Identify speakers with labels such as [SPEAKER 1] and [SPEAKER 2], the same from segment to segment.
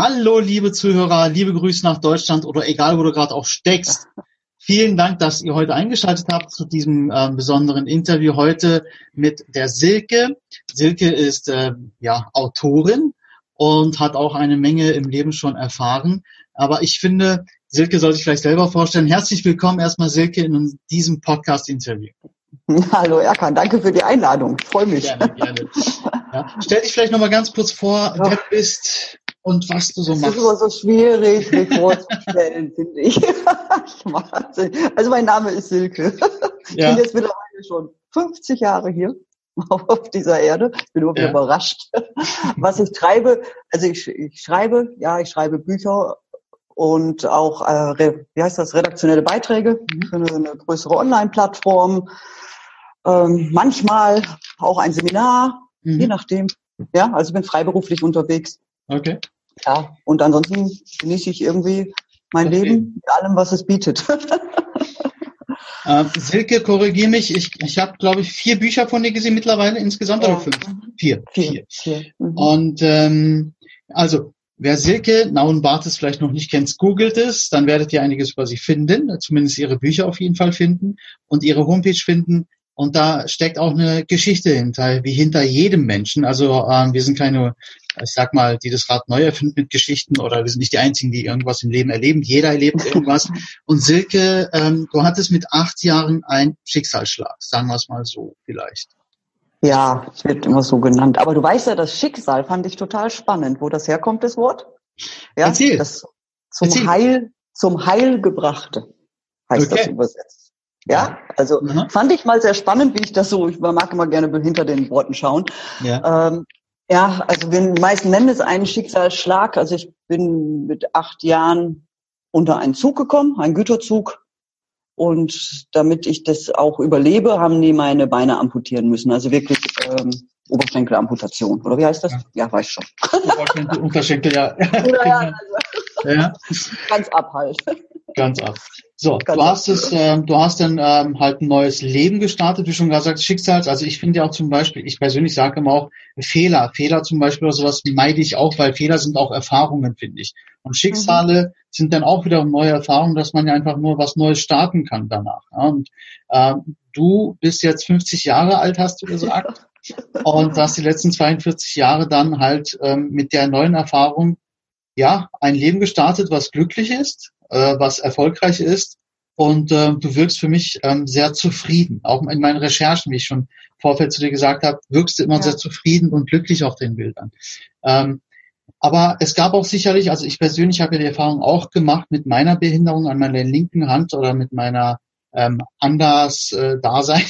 [SPEAKER 1] Hallo, liebe Zuhörer, liebe Grüße nach Deutschland oder egal, wo du gerade auch steckst. Vielen Dank, dass ihr heute eingeschaltet habt zu diesem äh, besonderen Interview heute mit der Silke. Silke ist äh, ja Autorin und hat auch eine Menge im Leben schon erfahren. Aber ich finde, Silke soll sich vielleicht selber vorstellen. Herzlich willkommen erstmal, Silke, in diesem Podcast-Interview.
[SPEAKER 2] Hallo Erkan, danke für die Einladung. Ich freue mich. Gerne, gerne.
[SPEAKER 1] Ja. Stell dich vielleicht nochmal ganz kurz vor, wer du bist und was du so machst. Das
[SPEAKER 2] ist immer so schwierig, mich vorzustellen, finde ich. also mein Name ist Silke. Ich ja. bin jetzt mittlerweile schon 50 Jahre hier auf dieser Erde. Ich bin immer ja. überrascht. Was ich treibe, also ich, ich schreibe, ja, ich schreibe Bücher und auch, äh, wie heißt das, redaktionelle Beiträge mhm. für eine, eine größere Online-Plattform. Ähm, manchmal auch ein Seminar, mhm. je nachdem. Ja, also bin freiberuflich unterwegs.
[SPEAKER 1] Okay.
[SPEAKER 2] Ja, und ansonsten genieße ich irgendwie mein okay. Leben mit allem, was es bietet.
[SPEAKER 1] äh, Silke, korrigiere mich. Ich, ich habe, glaube ich, vier Bücher von dir gesehen mittlerweile insgesamt ja. oder fünf? Vier. Vier. vier. Mhm. Und ähm, also Wer Silke Nauen-Bartes vielleicht noch nicht kennt, googelt es, dann werdet ihr einiges über sie finden, zumindest ihre Bücher auf jeden Fall finden und ihre Homepage finden. Und da steckt auch eine Geschichte hinter, wie hinter jedem Menschen. Also ähm, wir sind keine, ich sag mal, die das Rad neu erfinden mit Geschichten oder wir sind nicht die Einzigen, die irgendwas im Leben erleben. Jeder erlebt irgendwas. Und Silke, ähm, du hattest mit acht Jahren einen Schicksalsschlag, sagen wir es mal so vielleicht.
[SPEAKER 2] Ja, es wird immer so genannt. Aber du weißt ja, das Schicksal fand ich total spannend, wo das herkommt, das Wort. Ja, Erzähl. Das zum Erzähl. Heil, zum Heil gebrachte heißt okay. das übersetzt. Ja, also mhm. fand ich mal sehr spannend, wie ich das so, ich mag immer gerne hinter den Worten schauen. Ja, ähm, ja also wir, meisten nennen es einen Schicksalsschlag. Also ich bin mit acht Jahren unter einen Zug gekommen, einen Güterzug, und damit ich das auch überlebe, haben die meine Beine amputieren müssen. Also wirklich ähm, Oberschenkelamputation. Oder wie heißt das? Ja, ja weiß schon.
[SPEAKER 1] Oberschenkel, Unterschenkel, ja. Oder ja,
[SPEAKER 2] also, ja. Ganz ab halt.
[SPEAKER 1] Ganz ab. So, Ganz du hast es, äh, du hast dann ähm, halt ein neues Leben gestartet, wie schon gesagt, Schicksals. Also ich finde ja auch zum Beispiel, ich persönlich sage immer auch Fehler, Fehler zum Beispiel oder sowas meide ich auch, weil Fehler sind auch Erfahrungen, finde ich. Und Schicksale mhm. sind dann auch wieder neue Erfahrungen, dass man ja einfach nur was Neues starten kann danach. Ja? Und äh, du bist jetzt 50 Jahre alt, hast du gesagt, und hast die letzten 42 Jahre dann halt ähm, mit der neuen Erfahrung ja ein Leben gestartet, was glücklich ist, äh, was erfolgreich ist. Und äh, du wirkst für mich ähm, sehr zufrieden. Auch in meinen Recherchen, wie ich schon Vorfeld zu dir gesagt habe, wirkst du immer ja. sehr zufrieden und glücklich auf den Bildern. Ähm, aber es gab auch sicherlich, also ich persönlich habe ja die Erfahrung auch gemacht mit meiner Behinderung an meiner linken Hand oder mit meiner ähm, anders äh, Dasein,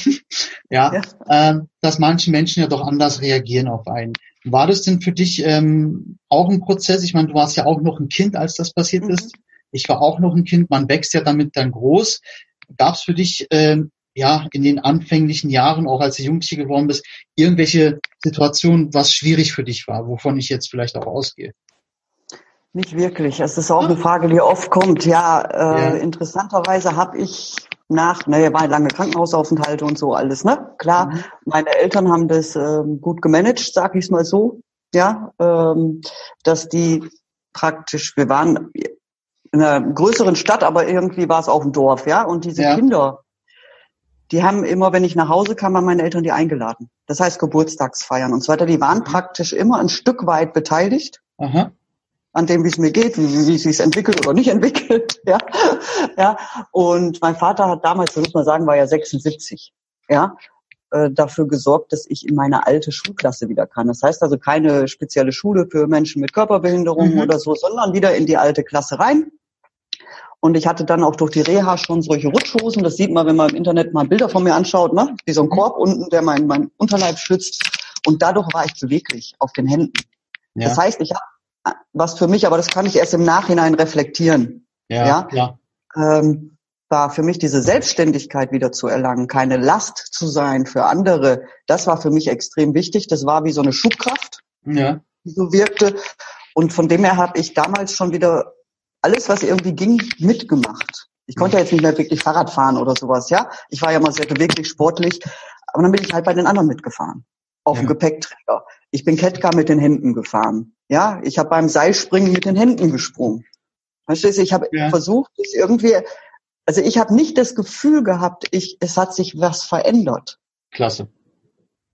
[SPEAKER 1] ja, ja. Ähm, dass manche Menschen ja doch anders reagieren auf einen. War das denn für dich ähm, auch ein Prozess? Ich meine, du warst ja auch noch ein Kind, als das passiert mhm. ist. Ich war auch noch ein Kind, man wächst ja damit dann groß. Gab es für dich ähm, ja in den anfänglichen Jahren, auch als du Jugendliche geworden bist, irgendwelche Situationen, was schwierig für dich war, wovon ich jetzt vielleicht auch ausgehe?
[SPEAKER 2] Nicht wirklich. Es ist auch eine Frage, die oft kommt. Ja, äh, ja. interessanterweise habe ich nach, naja, war lange Krankenhausaufenthalte und so alles, ne? Klar, mhm. meine Eltern haben das ähm, gut gemanagt, sag ich mal so. Ja, ähm, dass die praktisch, wir waren in einer größeren Stadt, aber irgendwie war es auf dem Dorf, ja. Und diese ja. Kinder, die haben immer, wenn ich nach Hause kam, haben meine Eltern die eingeladen. Das heißt Geburtstagsfeiern und so weiter. Die waren mhm. praktisch immer ein Stück weit beteiligt. Aha. An dem, wie es mir geht, wie, wie es sich entwickelt oder nicht entwickelt, ja. ja. Und mein Vater hat damals, so muss man sagen, war ja 76, ja äh, dafür gesorgt, dass ich in meine alte Schulklasse wieder kann. Das heißt also keine spezielle Schule für Menschen mit Körperbehinderung mhm. oder so, sondern wieder in die alte Klasse rein. Und ich hatte dann auch durch die Reha schon solche Rutschhosen. Das sieht man, wenn man im Internet mal Bilder von mir anschaut, ne? Wie so ein mhm. Korb unten, der mein, mein Unterleib schützt. Und dadurch war ich beweglich auf den Händen. Ja. Das heißt, ich habe was für mich, aber das kann ich erst im Nachhinein reflektieren. Ja, ja? ja. Ähm, war für mich diese Selbstständigkeit wieder zu erlangen, keine Last zu sein für andere. Das war für mich extrem wichtig. Das war wie so eine Schubkraft, ja. die so wirkte. Und von dem her habe ich damals schon wieder alles, was irgendwie ging, mitgemacht. Ich konnte ja jetzt nicht mehr wirklich Fahrrad fahren oder sowas, ja. Ich war ja mal sehr beweglich, sportlich, aber dann bin ich halt bei den anderen mitgefahren. Auf ja. dem Gepäckträger. Ich bin Kettcar mit den Händen gefahren. Ja, ich habe beim Seilspringen mit den Händen gesprungen. Verstehst du? Ich habe ja. versucht, es irgendwie, also ich habe nicht das Gefühl gehabt, ich, es hat sich was verändert.
[SPEAKER 1] Klasse.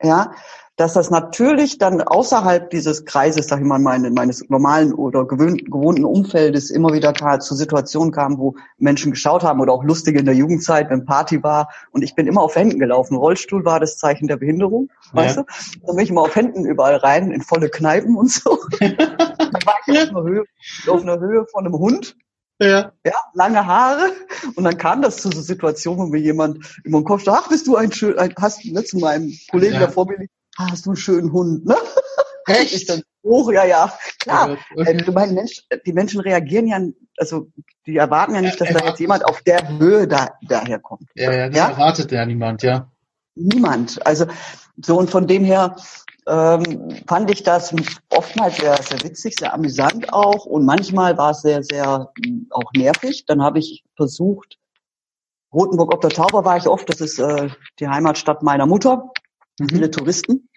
[SPEAKER 2] Ja, dass das natürlich dann außerhalb dieses Kreises, sag ich mal, meine, meines normalen oder gewohnten Umfeldes immer wieder zu Situationen kam, wo Menschen geschaut haben oder auch lustig in der Jugendzeit, wenn Party war und ich bin immer auf Händen gelaufen. Rollstuhl war das Zeichen der Behinderung, ja. weißt du? Dann bin ich immer auf Händen überall rein, in volle Kneipen und so. dann war ich auf einer, Höhe, auf einer Höhe von einem Hund. Ja. ja, lange Haare. Und dann kam das zu so Situationen, wo mir jemand über den Kopf sagt, ach, bist du ein schön, ein, hast du ne, zu meinem Kollegen ja. da vor mir ah, hast du einen schönen Hund, ne? Echt? Ich dann hoch, ja, ja, klar. Okay. Ähm, du meinst, Mensch, die Menschen reagieren ja, also die erwarten ja nicht, dass da jetzt jemand auf der Höhe da daherkommt.
[SPEAKER 1] Ja, ja, das ja? erwartet ja niemand, ja.
[SPEAKER 2] Niemand. Also so und von dem her ähm, fand ich das oftmals sehr, sehr witzig, sehr amüsant auch und manchmal war es sehr, sehr hm, auch nervig. Dann habe ich versucht, Rotenburg ob der Tauber war ich oft, das ist äh, die Heimatstadt meiner Mutter mhm. viele Touristen,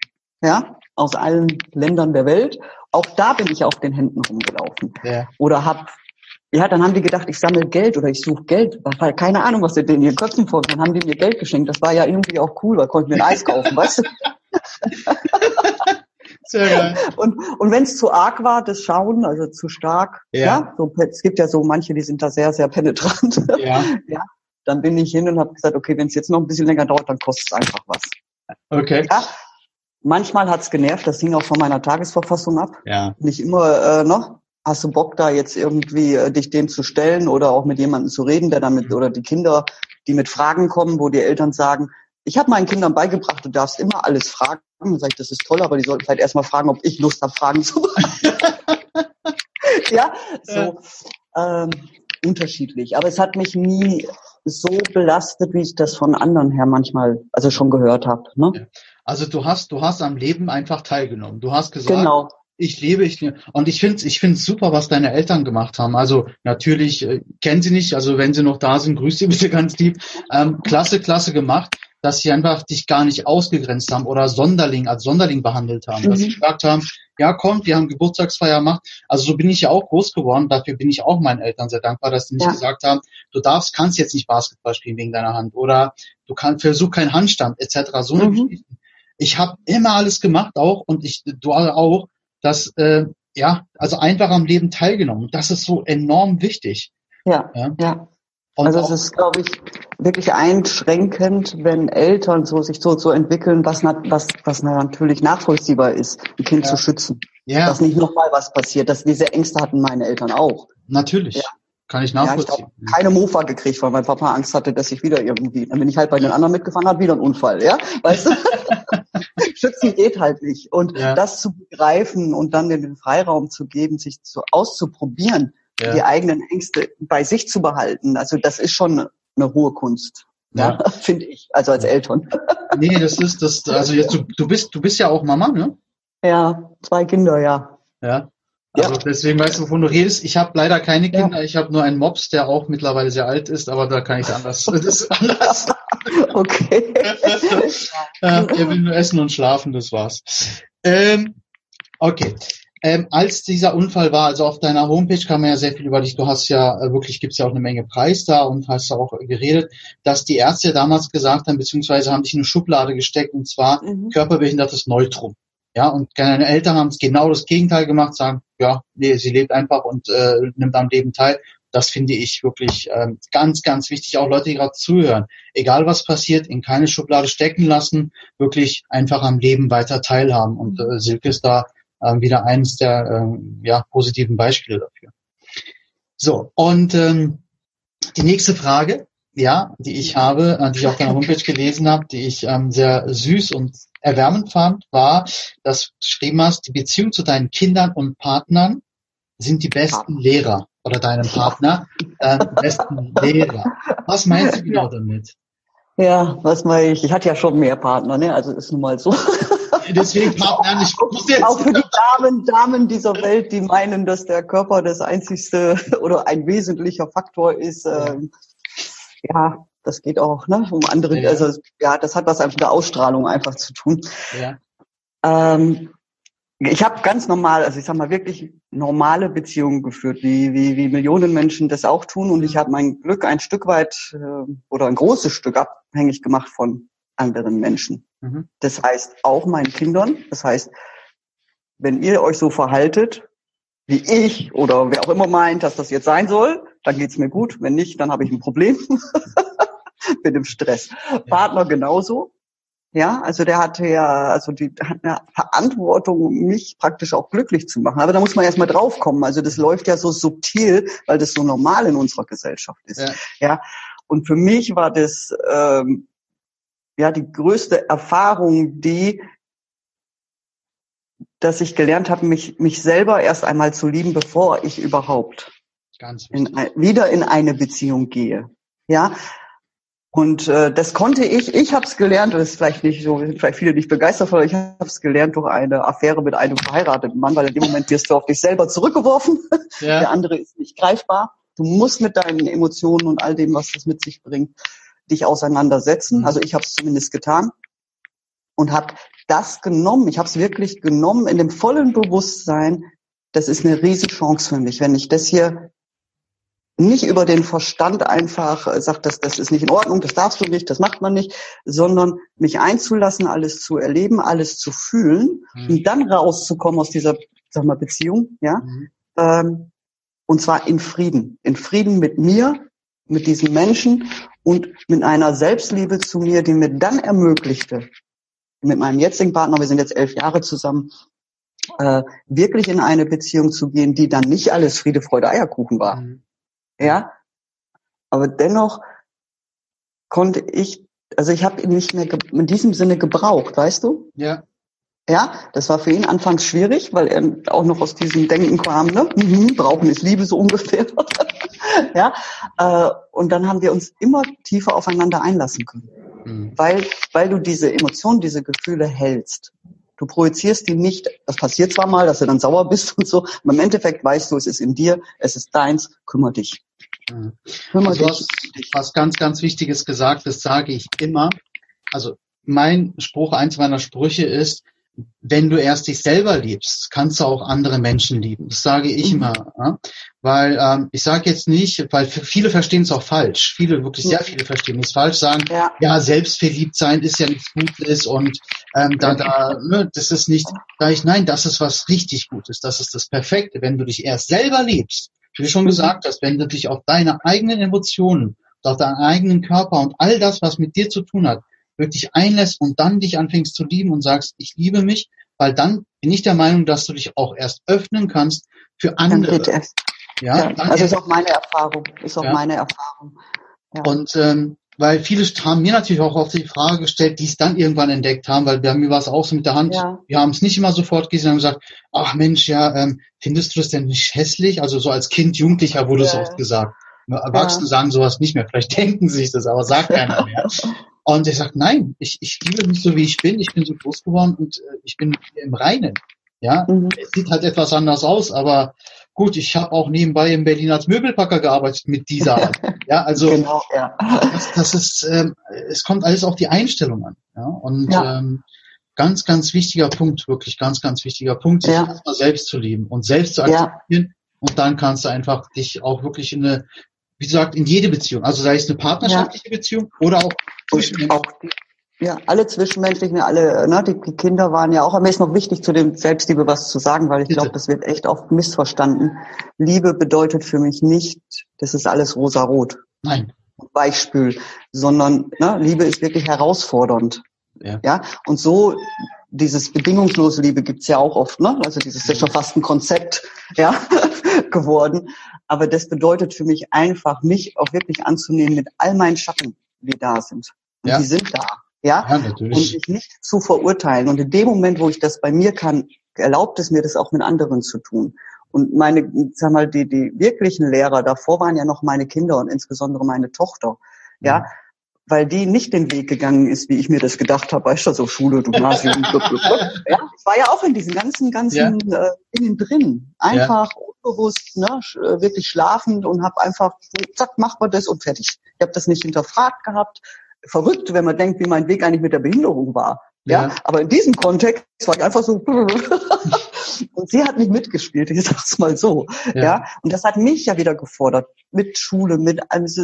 [SPEAKER 2] ja, aus allen Ländern der Welt. Auch da bin ich auf den Händen rumgelaufen. Ja. Oder hab, ja, dann haben die gedacht, ich sammle Geld oder ich suche Geld. War keine Ahnung, was sie in ihren Köpfen vor. Dann haben die mir Geld geschenkt. Das war ja irgendwie auch cool, weil konnten mir ein Eis kaufen, weißt du? Sehr geil. Und, und wenn es zu arg war, das Schauen, also zu stark, ja. ja so, es gibt ja so manche, die sind da sehr, sehr penetrant. Ja. ja dann bin ich hin und habe gesagt, okay, wenn es jetzt noch ein bisschen länger dauert, dann kostet es einfach was.
[SPEAKER 1] Okay.
[SPEAKER 2] Ja, manchmal hat's genervt, das hing auch von meiner Tagesverfassung ab.
[SPEAKER 1] Ja.
[SPEAKER 2] Nicht immer äh, noch. Hast du Bock da jetzt irgendwie äh, dich dem zu stellen oder auch mit jemandem zu reden, der damit oder die Kinder, die mit Fragen kommen, wo die Eltern sagen, ich habe meinen Kindern beigebracht, du darfst immer alles fragen. Dann sage ich, das ist toll, aber die sollten vielleicht erstmal fragen, ob ich Lust habe, Fragen zu beantworten. ja, so ähm, unterschiedlich. Aber es hat mich nie so belastet, wie ich das von anderen her manchmal, also schon gehört habe. Ne?
[SPEAKER 1] Also du hast, du hast am Leben einfach teilgenommen. Du hast gesagt, genau. ich lebe, ich und ich finde, ich finde super, was deine Eltern gemacht haben. Also natürlich äh, kennen sie nicht, also wenn sie noch da sind, grüß sie bitte ganz lieb. Ähm, klasse, klasse gemacht dass sie einfach dich gar nicht ausgegrenzt haben oder Sonderling als Sonderling behandelt haben. Mhm. Dass sie mhm. gesagt haben, ja kommt, wir haben Geburtstagsfeier gemacht. Also so bin ich ja auch groß geworden. Dafür bin ich auch meinen Eltern sehr dankbar, dass sie nicht ja. gesagt haben, du darfst, kannst jetzt nicht Basketball spielen wegen deiner Hand oder du kannst versuch keinen Handstand etc. So eine mhm. Geschichte. Ich habe immer alles gemacht auch und ich du auch, dass äh, ja also einfach am Leben teilgenommen. Das ist so enorm wichtig.
[SPEAKER 2] Ja, ja. ja. Also es ist, glaube ich, wirklich einschränkend, wenn Eltern so sich so, so entwickeln, was, was, was natürlich nachvollziehbar ist, ein Kind ja. zu schützen. Ja. Dass nicht nochmal was passiert. Dass diese Ängste hatten meine Eltern auch.
[SPEAKER 1] Natürlich. Ja. Kann ich nachvollziehen. Ja,
[SPEAKER 2] ich keine Mofa gekriegt, weil mein Papa Angst hatte, dass ich wieder irgendwie, dann bin ich halt bei den anderen mitgefahren, hat wieder ein Unfall, ja? Weißt du? Schützen geht halt nicht. Und ja. das zu begreifen und dann den Freiraum zu geben, sich zu, auszuprobieren, ja. die eigenen Ängste bei sich zu behalten. Also das ist schon eine hohe Kunst. Ja, ja. finde ich, also als Eltern.
[SPEAKER 1] nee, das ist das, also jetzt du, du bist, du bist ja auch Mama, ne?
[SPEAKER 2] Ja, zwei Kinder, ja.
[SPEAKER 1] Ja. Also ja. deswegen weißt du, wovon du redest. Ich habe leider keine Kinder, ja. ich habe nur einen Mops, der auch mittlerweile sehr alt ist, aber da kann ich anders. Das ist anders.
[SPEAKER 2] okay.
[SPEAKER 1] er will nur essen und schlafen, das war's. Ähm, okay ähm, als dieser Unfall war, also auf deiner Homepage kam ja sehr viel über dich, du hast ja äh, wirklich, gibt's ja auch eine Menge Preis da und hast auch geredet, dass die Ärzte damals gesagt haben, beziehungsweise haben dich in eine Schublade gesteckt und zwar mhm. körperbehindertes Neutrum. Ja, und deine Eltern haben genau das Gegenteil gemacht, sagen, ja, nee, sie lebt einfach und äh, nimmt am Leben teil. Das finde ich wirklich ähm, ganz, ganz wichtig. Auch Leute, die gerade zuhören. Egal was passiert, in keine Schublade stecken lassen, wirklich einfach am Leben weiter teilhaben. Und äh, Silke ist da äh, wieder eines der äh, ja, positiven Beispiele dafür. So, und ähm, die nächste Frage, ja, die ich habe, äh, die ich auf deiner Homepage gelesen habe, die ich ähm, sehr süß und erwärmend fand, war, dass du geschrieben hast, die Beziehung zu deinen Kindern und Partnern sind die besten Lehrer oder deinem Partner äh, besten Lehrer. Was meinst du genau damit?
[SPEAKER 2] Ja, was meine ich? Ich hatte ja schon mehr Partner, ne? Also ist nun mal so.
[SPEAKER 1] Deswegen Partner nicht.
[SPEAKER 2] Auch für die Damen, Damen dieser Welt, die meinen, dass der Körper das einzigste oder ein wesentlicher Faktor ist. Ähm, ja, das geht auch, ne? Um andere, ja. also ja, das hat was einfach mit der Ausstrahlung einfach zu tun. Ja. Ähm, ich habe ganz normal, also ich sag mal wirklich normale Beziehungen geführt, wie, wie, wie Millionen Menschen das auch tun. Und ich habe mein Glück ein Stück weit äh, oder ein großes Stück abhängig gemacht von anderen Menschen. Mhm. Das heißt auch meinen Kindern. Das heißt, wenn ihr euch so verhaltet, wie ich oder wer auch immer meint, dass das jetzt sein soll, dann geht's mir gut. Wenn nicht, dann habe ich ein Problem. Bin im Stress. Ja. Partner genauso. Ja, also der hatte ja, also die hat eine Verantwortung, mich praktisch auch glücklich zu machen. Aber da muss man erstmal draufkommen. Also das läuft ja so subtil, weil das so normal in unserer Gesellschaft ist. Ja. ja? Und für mich war das ähm, ja die größte Erfahrung, die, dass ich gelernt habe, mich mich selber erst einmal zu lieben, bevor ich überhaupt in, wieder in eine Beziehung gehe. Ja, und äh, das konnte ich, ich habe es gelernt, das ist vielleicht nicht so, sind vielleicht viele nicht begeistert, aber ich habe es gelernt durch eine Affäre mit einem verheirateten Mann, weil in dem Moment wirst du auf dich selber zurückgeworfen. Ja. Der andere ist nicht greifbar. Du musst mit deinen Emotionen und all dem, was das mit sich bringt, dich auseinandersetzen. Mhm. Also ich habe es zumindest getan und habe das genommen. Ich habe es wirklich genommen in dem vollen Bewusstsein, das ist eine Riesenchance für mich, wenn ich das hier nicht über den Verstand einfach äh, sagt, das, das ist nicht in Ordnung, das darfst du nicht, das macht man nicht, sondern mich einzulassen, alles zu erleben, alles zu fühlen mhm. und dann rauszukommen aus dieser, sag mal, Beziehung, ja, mhm. ähm, und zwar in Frieden, in Frieden mit mir, mit diesen Menschen und mit einer Selbstliebe zu mir, die mir dann ermöglichte, mit meinem jetzigen Partner, wir sind jetzt elf Jahre zusammen, äh, wirklich in eine Beziehung zu gehen, die dann nicht alles Friede, Freude, Eierkuchen war. Mhm ja. Aber dennoch konnte ich, also ich habe ihn nicht mehr in diesem Sinne gebraucht, weißt du?
[SPEAKER 1] Ja.
[SPEAKER 2] Ja, das war für ihn anfangs schwierig, weil er auch noch aus diesem Denken kam, ne? Mhm, brauchen ist Liebe so ungefähr. ja, äh, und dann haben wir uns immer tiefer aufeinander einlassen können, mhm. weil weil du diese Emotionen, diese Gefühle hältst. Du projizierst die nicht, das passiert zwar mal, dass du dann sauer bist und so, aber im Endeffekt weißt du, es ist in dir, es ist deins, kümmere dich.
[SPEAKER 1] Mhm. Kümmere also dich. Hast was ganz, ganz Wichtiges gesagt, das sage ich immer. Also mein Spruch, eins meiner Sprüche ist, wenn du erst dich selber liebst, kannst du auch andere Menschen lieben. Das sage ich mhm. immer. Ja? Weil ähm, ich sage jetzt nicht, weil viele verstehen es auch falsch. Viele, wirklich sehr viele verstehen es falsch, sagen, ja, ja selbstverliebt sein ist ja nichts Gutes und ähm, da, da, ne, das ist nicht, da ich, nein, das ist was richtig Gutes, das ist das Perfekte. Wenn du dich erst selber liebst, wie du schon mhm. gesagt hast, wenn du dich auf deine eigenen Emotionen, auf deinen eigenen Körper und all das, was mit dir zu tun hat, wirklich einlässt und dann dich anfängst zu lieben und sagst, ich liebe mich, weil dann bin ich der Meinung, dass du dich auch erst öffnen kannst für andere.
[SPEAKER 2] Ja, ja also ist auch meine Erfahrung, ist auch ja. meine Erfahrung.
[SPEAKER 1] Ja. Und ähm, weil viele haben mir natürlich auch oft die Frage gestellt, die es dann irgendwann entdeckt haben, weil bei mir war es auch so mit der Hand. Ja. Wir haben es nicht immer sofort gesehen, haben gesagt, ach Mensch, ja, ähm, findest du das denn nicht hässlich? Also so als Kind, Jugendlicher wurde es oft gesagt. Erwachsene sagen sowas nicht mehr. Vielleicht denken sie sich das, aber sagt keiner mehr. Und ich sage, nein, ich, ich liebe mich so, wie ich bin. Ich bin so groß geworden und äh, ich bin im Reinen. Ja, mhm. es sieht halt etwas anders aus, aber gut, ich habe auch nebenbei im Berlin als Möbelpacker gearbeitet mit dieser Art. ja, also genau, ja. Das, das ist, ähm, es kommt alles auf die Einstellung an. Ja, und ja. Ähm, ganz, ganz wichtiger Punkt, wirklich ganz, ganz wichtiger Punkt, sich ja. erstmal selbst zu lieben und selbst zu akzeptieren. Ja. Und dann kannst du einfach dich auch wirklich in eine wie gesagt, in jede Beziehung. Also sei es eine partnerschaftliche ja. Beziehung oder auch
[SPEAKER 2] zwischenmenschliche. Ja, alle zwischenmenschlichen, alle, ne, die Kinder waren ja auch, aber mir ist noch wichtig zu dem Selbstliebe was zu sagen, weil ich glaube, das wird echt oft missverstanden. Liebe bedeutet für mich nicht, das ist alles rosa-rot.
[SPEAKER 1] Nein.
[SPEAKER 2] Weichspül, sondern ne, Liebe ist wirklich herausfordernd. Ja. ja. Und so dieses bedingungslose Liebe gibt's ja auch oft, ne? Also dieses ist ja schon fast ein Konzept, ja, geworden. Aber das bedeutet für mich einfach, mich auch wirklich anzunehmen mit all meinen Schatten, die da sind. Und ja. die sind da. Ja, ja natürlich. und mich nicht zu verurteilen. Und in dem Moment, wo ich das bei mir kann, erlaubt es mir, das auch mit anderen zu tun. Und meine, sag mal, die, die wirklichen Lehrer davor waren ja noch meine Kinder und insbesondere meine Tochter. Ja, mhm weil die nicht den Weg gegangen ist, wie ich mir das gedacht habe, weißt du, so Schule, Gymnasium, blub, blub, blub. ja, ich war ja auch in diesen ganzen, ganzen ja. äh, Dingen drin. Einfach ja. unbewusst, ne, äh, wirklich schlafend und habe einfach, zack, macht man das und fertig. Ich habe das nicht hinterfragt gehabt. Verrückt, wenn man denkt, wie mein Weg eigentlich mit der Behinderung war. Ja, ja. aber in diesem Kontext war ich einfach so, Und sie hat nicht mitgespielt, ich sag's mal so. Ja. ja. Und das hat mich ja wieder gefordert, mit Schule, mit,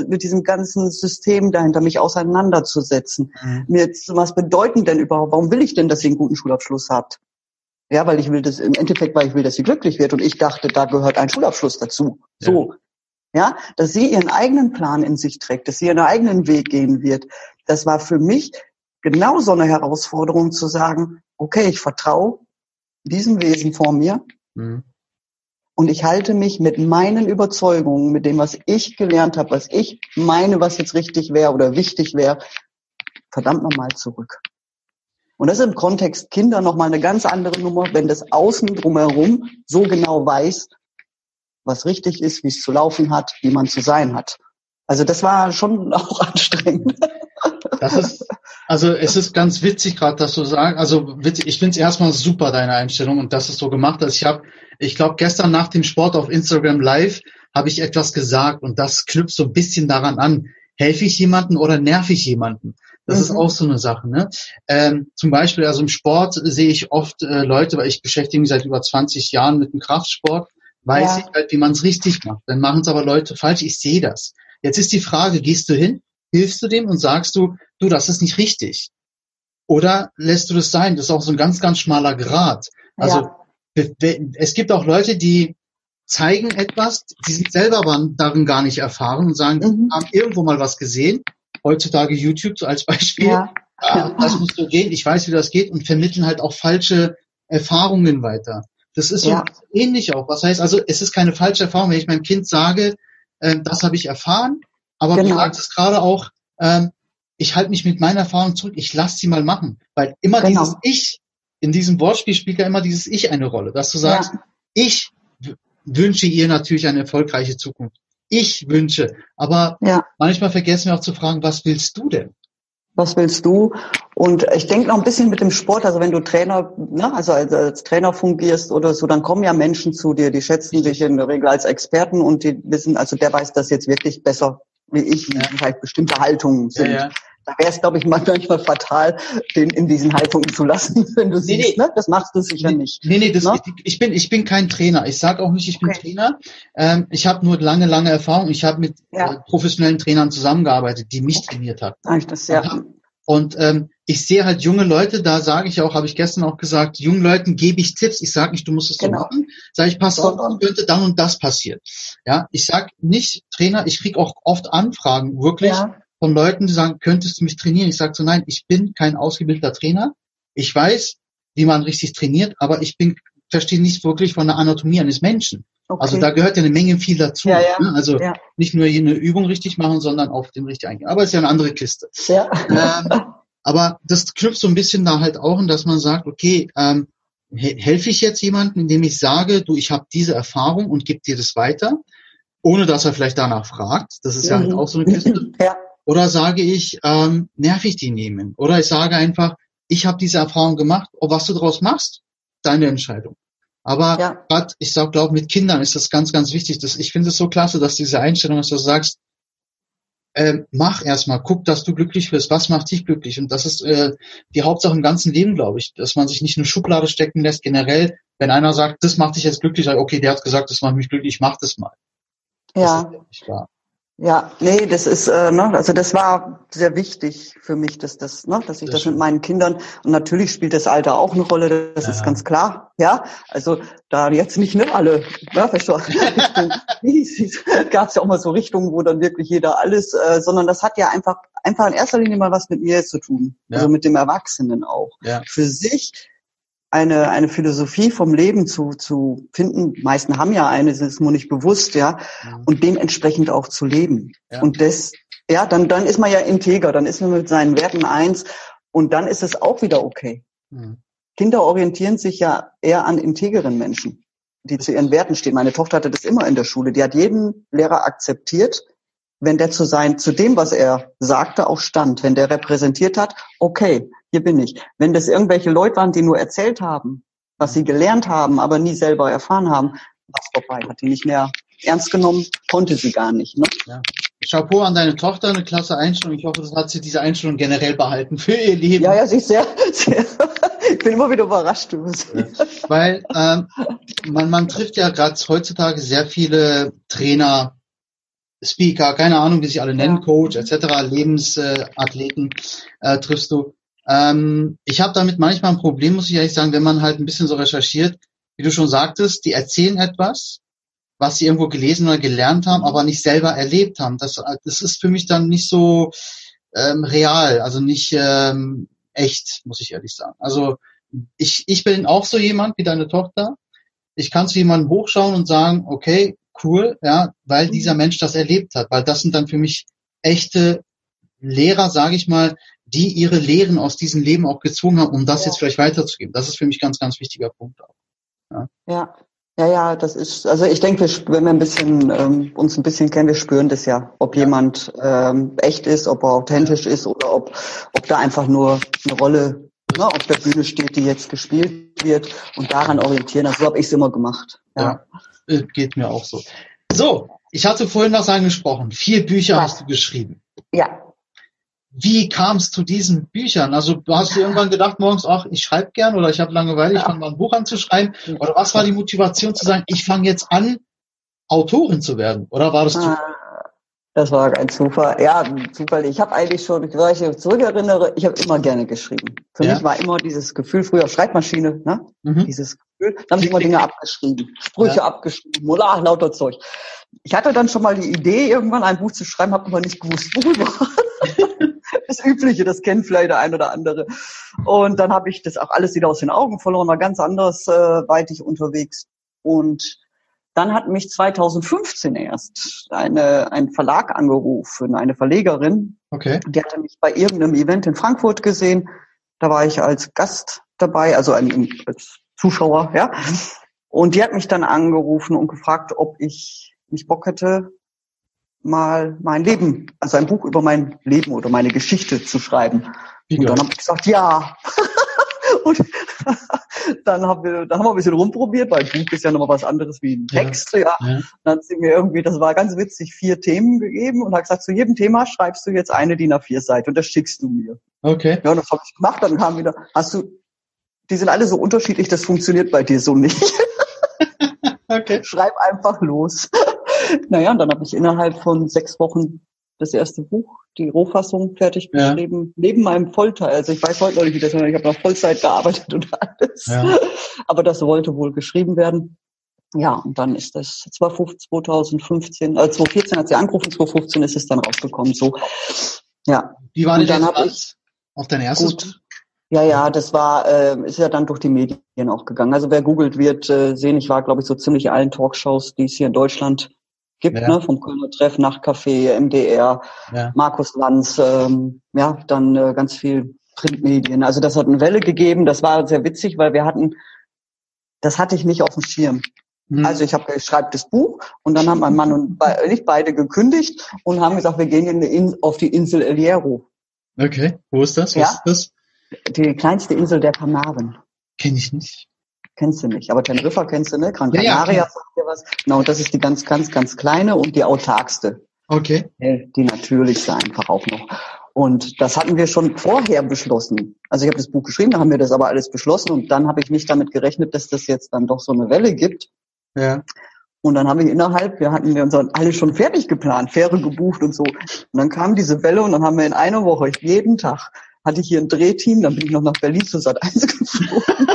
[SPEAKER 2] mit diesem ganzen System dahinter, mich auseinanderzusetzen. Mhm. Mir jetzt, was bedeuten denn überhaupt, warum will ich denn, dass sie einen guten Schulabschluss hat? Ja, weil ich will das, im Endeffekt, weil ich will, dass sie glücklich wird. Und ich dachte, da gehört ein Schulabschluss dazu. Ja. So. Ja, dass sie ihren eigenen Plan in sich trägt, dass sie ihren eigenen Weg gehen wird. Das war für mich genau so eine Herausforderung zu sagen, okay, ich vertraue diesem Wesen vor mir mhm. und ich halte mich mit meinen Überzeugungen, mit dem, was ich gelernt habe, was ich meine, was jetzt richtig wäre oder wichtig wäre, verdammt nochmal zurück. Und das ist im Kontext Kinder nochmal eine ganz andere Nummer, wenn das Außen drumherum so genau weiß, was richtig ist, wie es zu laufen hat, wie man zu sein hat. Also das war schon auch anstrengend.
[SPEAKER 1] Das ist, also es ist ganz witzig gerade, dass du sagst, also witzig, ich finde es erstmal super, deine Einstellung und dass es so gemacht hast. Ich habe, ich glaube, gestern nach dem Sport auf Instagram Live habe ich etwas gesagt und das knüpft so ein bisschen daran an. Helfe ich jemanden oder nerv ich jemanden? Das mhm. ist auch so eine Sache. Ne? Ähm, zum Beispiel, also im Sport sehe ich oft äh, Leute, weil ich beschäftige mich seit über 20 Jahren mit dem Kraftsport, weiß ja. ich halt, wie man es richtig macht. Dann machen es aber Leute falsch. Ich sehe das. Jetzt ist die Frage, gehst du hin, hilfst du dem und sagst du, du, das ist nicht richtig? Oder lässt du das sein? Das ist auch so ein ganz, ganz schmaler Grad. Also ja. es gibt auch Leute, die zeigen etwas, die sind selber darin gar nicht erfahren und sagen, mhm. haben irgendwo mal was gesehen. Heutzutage YouTube so als Beispiel. Ja. Ja, das muss so gehen. Ich weiß, wie das geht und vermitteln halt auch falsche Erfahrungen weiter. Das ist so ja. ähnlich auch. Was heißt also, es ist keine falsche Erfahrung, wenn ich meinem Kind sage, äh, das habe ich erfahren. Aber genau. du sagst gerade auch, ähm, ich halte mich mit meiner Erfahrung zurück, ich lasse sie mal machen. Weil immer genau. dieses Ich, in diesem Wortspiel spielt ja immer dieses Ich eine Rolle, dass du sagst, ja. ich wünsche ihr natürlich eine erfolgreiche Zukunft. Ich wünsche. Aber ja. manchmal vergessen wir auch zu fragen, was willst du denn?
[SPEAKER 2] Was willst du? Und ich denke noch ein bisschen mit dem Sport, also wenn du Trainer, ne, also als, als, Trainer fungierst oder so, dann kommen ja Menschen zu dir, die schätzen dich in der Regel als Experten und die wissen, also der weiß das jetzt wirklich besser wie ich, wie ja. halt bestimmte Haltungen sind. Ja, ja. Da wäre es, glaube ich, manchmal fatal, den in diesen Haltungen zu lassen, wenn du nee, siehst, nee. ne? Das machst du sicher
[SPEAKER 1] nee,
[SPEAKER 2] nicht.
[SPEAKER 1] Nee, nee, das, ne? ich, ich, bin, ich bin kein Trainer. Ich sage auch nicht, ich bin okay. Trainer. Ähm, ich habe nur lange, lange Erfahrung. Ich habe mit äh, professionellen Trainern zusammengearbeitet, die mich okay. trainiert haben.
[SPEAKER 2] Ah, ich das, ja.
[SPEAKER 1] Und ähm, ich sehe halt junge Leute, da sage ich auch, habe ich gestern auch gesagt, jungen Leuten gebe ich Tipps. Ich sage nicht, du musst es genau. so machen. Sage ich, pass auf, könnte dann und das passieren. Ja, ich sage nicht Trainer, ich kriege auch oft Anfragen, wirklich ja. von Leuten, die sagen, könntest du mich trainieren? Ich sage so, nein, ich bin kein ausgebildeter Trainer. Ich weiß, wie man richtig trainiert, aber ich bin verstehe nicht wirklich von der Anatomie eines Menschen. Okay. Also da gehört ja eine Menge viel dazu. Ja, ja. Ne? Also ja. nicht nur hier eine Übung richtig machen, sondern auf den richtig eingehen. Aber es ist ja eine andere Kiste. Ja. Ähm, aber das knüpft so ein bisschen da halt auch in, dass man sagt, okay, ähm, helfe ich jetzt jemandem, indem ich sage, du, ich habe diese Erfahrung und gebe dir das weiter, ohne dass er vielleicht danach fragt. Das ist ja halt auch so eine Kiste. Ja. Oder sage ich, ähm, nerv ich die nehmen? Oder ich sage einfach, ich habe diese Erfahrung gemacht, ob was du daraus machst, deine Entscheidung. Aber ja. gerade, ich sag, glaube mit Kindern ist das ganz, ganz wichtig. Dass, ich finde es so klasse, dass diese Einstellung dass du sagst, äh, mach erstmal, guck, dass du glücklich wirst. Was macht dich glücklich? Und das ist äh, die Hauptsache im ganzen Leben, glaube ich, dass man sich nicht in eine Schublade stecken lässt. Generell, wenn einer sagt, das macht dich jetzt glücklich, okay, der hat gesagt, das macht mich glücklich, ich mach das mal.
[SPEAKER 2] Ja. Das ist wahr. Ja, nee, das ist, äh, ne, also das war sehr wichtig für mich, dass das, ne, dass ich das, das mit meinen Kindern und natürlich spielt das Alter auch eine Rolle, das ja. ist ganz klar, ja. Also da jetzt nicht ne alle, verstanden. gab es ja auch mal so Richtungen, wo dann wirklich jeder alles, äh, sondern das hat ja einfach einfach in erster Linie mal was mit mir zu tun, ja. also mit dem Erwachsenen auch. Ja. Für sich eine, eine Philosophie vom Leben zu, zu finden. Die meisten haben ja eine, das ist nur nicht bewusst, ja, mhm. und dementsprechend auch zu leben. Ja. Und das, ja, dann, dann ist man ja integer, dann ist man mit seinen Werten eins und dann ist es auch wieder okay. Mhm. Kinder orientieren sich ja eher an integeren Menschen, die zu ihren Werten stehen. Meine Tochter hatte das immer in der Schule. Die hat jeden Lehrer akzeptiert, wenn der zu sein, zu dem, was er sagte, auch stand. Wenn der repräsentiert hat, okay, hier bin ich. Wenn das irgendwelche Leute waren, die nur erzählt haben, was sie gelernt haben, aber nie selber erfahren haben, was vorbei, hat die nicht mehr ernst genommen, konnte sie gar nicht. Ne?
[SPEAKER 1] Ja. Chapeau an deine Tochter, eine klasse Einstellung. Ich hoffe, das hat sie diese Einstellung generell behalten für ihr Leben.
[SPEAKER 2] Ja, ja, sie ist sehr, sehr ich bin immer wieder überrascht. Du.
[SPEAKER 1] Weil ähm, man, man trifft ja gerade heutzutage sehr viele Trainer, Speaker, keine Ahnung, wie sie alle nennen. Coach etc., Lebensathleten äh, triffst du. Ähm, ich habe damit manchmal ein Problem, muss ich ehrlich sagen, wenn man halt ein bisschen so recherchiert, wie du schon sagtest, die erzählen etwas, was sie irgendwo gelesen oder gelernt haben, aber nicht selber erlebt haben. Das, das ist für mich dann nicht so ähm, real, also nicht ähm, echt, muss ich ehrlich sagen. Also ich, ich bin auch so jemand wie deine Tochter. Ich kann zu jemandem hochschauen und sagen, okay, cool, ja, weil dieser mhm. Mensch das erlebt hat, weil das sind dann für mich echte Lehrer, sage ich mal, die ihre Lehren aus diesem Leben auch gezwungen haben, um das ja. jetzt vielleicht weiterzugeben. Das ist für mich ganz, ganz wichtiger Punkt auch.
[SPEAKER 2] Ja. ja. Ja, ja, das ist, also ich denke, wenn wir ein bisschen ähm, uns ein bisschen kennen, wir spüren das ja, ob jemand ähm, echt ist, ob er authentisch ist oder ob, ob da einfach nur eine Rolle ne, auf der Bühne steht, die jetzt gespielt wird und daran orientieren. Also so habe ich es immer gemacht.
[SPEAKER 1] Ja. ja, äh, geht mir auch so. So, ich hatte vorhin was angesprochen. Vier Bücher was? hast du geschrieben.
[SPEAKER 2] Ja.
[SPEAKER 1] Wie kam es zu diesen Büchern? Also du hast dir irgendwann gedacht morgens, ach, ich schreibe gern oder ich habe Langeweile, ja. ich fange mal ein Buch an zu schreiben. Oder was war die Motivation zu sagen, ich fange jetzt an, Autorin zu werden? Oder war das ah,
[SPEAKER 2] Das war ein Zufall. Ja, Zufall. Ich habe eigentlich schon, wenn ich mich zurückerinnere, ich habe immer gerne geschrieben. Für ja. mich war immer dieses Gefühl, früher Schreibmaschine, ne? Mhm. Dieses Gefühl, dann habe ich immer Dinge abgeschrieben, Sprüche ja. abgeschrieben, oder lauter Zeug. Ich hatte dann schon mal die Idee, irgendwann ein Buch zu schreiben, habe aber nicht gewusst, worüber. das Übliche, das kennt vielleicht der ein oder andere. Und dann habe ich das auch alles wieder aus den Augen verloren, war ganz anders äh, weitig unterwegs. Und dann hat mich 2015 erst eine, ein Verlag angerufen, eine Verlegerin.
[SPEAKER 1] Okay.
[SPEAKER 2] Die hatte mich bei irgendeinem Event in Frankfurt gesehen. Da war ich als Gast dabei, also als Zuschauer, ja. Und die hat mich dann angerufen und gefragt, ob ich nicht Bock hätte, mal mein Leben, also ein Buch über mein Leben oder meine Geschichte zu schreiben. Wie und dann habe ich gesagt, ja. Und dann haben wir, dann haben wir ein bisschen rumprobiert, weil Buch ist ja nochmal was anderes wie ein Text, ja. ja. ja. Dann hat sie mir irgendwie, das war ganz witzig, vier Themen gegeben und hat gesagt, zu jedem Thema schreibst du jetzt eine DIN A4 Seite und das schickst du mir.
[SPEAKER 1] Okay.
[SPEAKER 2] Ja, und das habe ich gemacht, dann kam wieder, hast du, die sind alle so unterschiedlich, das funktioniert bei dir so nicht. okay. Schreib einfach los. naja, und dann habe ich innerhalb von sechs Wochen das erste Buch, die Rohfassung, fertig ja. geschrieben, neben meinem Vollteil. Also ich weiß heute noch nicht, wie das war. Ich habe noch Vollzeit gearbeitet und alles. Ja. Aber das wollte wohl geschrieben werden. Ja, und dann ist das 2015, äh, 2014 hat sie angerufen, 2015 ist es dann rausgekommen. So, ja.
[SPEAKER 1] Wie war denn dann ich auf dein erstes gut,
[SPEAKER 2] ja, ja, das war, äh, ist ja dann durch die Medien auch gegangen. Also wer googelt, wird äh, sehen, ich war, glaube ich, so ziemlich allen Talkshows, die es hier in Deutschland gibt, ja. ne, vom Kölner Treff, Nachtcafé, MDR, ja. Markus Lanz, ähm, ja, dann äh, ganz viel Printmedien. Also das hat eine Welle gegeben. Das war sehr witzig, weil wir hatten, das hatte ich nicht auf dem Schirm. Mhm. Also ich habe ich schreibe das Buch und dann haben mein Mann und be nicht beide gekündigt und haben gesagt, wir gehen in in, auf die Insel El Hierro.
[SPEAKER 1] Okay, wo ist das? Was ja? ist das?
[SPEAKER 2] Die kleinste Insel der Kanaren.
[SPEAKER 1] Kenne ich nicht
[SPEAKER 2] kennst du nicht. Aber Teneriffa kennst du, ne? Gran Canaria ja, ja, sagt dir was. Genau, das ist die ganz, ganz, ganz kleine und die autarkste.
[SPEAKER 1] Okay.
[SPEAKER 2] Die natürlichste einfach auch noch. Und das hatten wir schon vorher beschlossen. Also ich habe das Buch geschrieben, da haben wir das aber alles beschlossen und dann habe ich nicht damit gerechnet, dass das jetzt dann doch so eine Welle gibt.
[SPEAKER 1] Ja.
[SPEAKER 2] Und dann haben wir innerhalb, wir hatten wir uns alles schon fertig geplant, Fähre gebucht und so. Und dann kam diese Welle und dann haben wir in einer Woche jeden Tag hatte ich hier ein Drehteam, dann bin ich noch nach Berlin zu Sat 1 geflogen.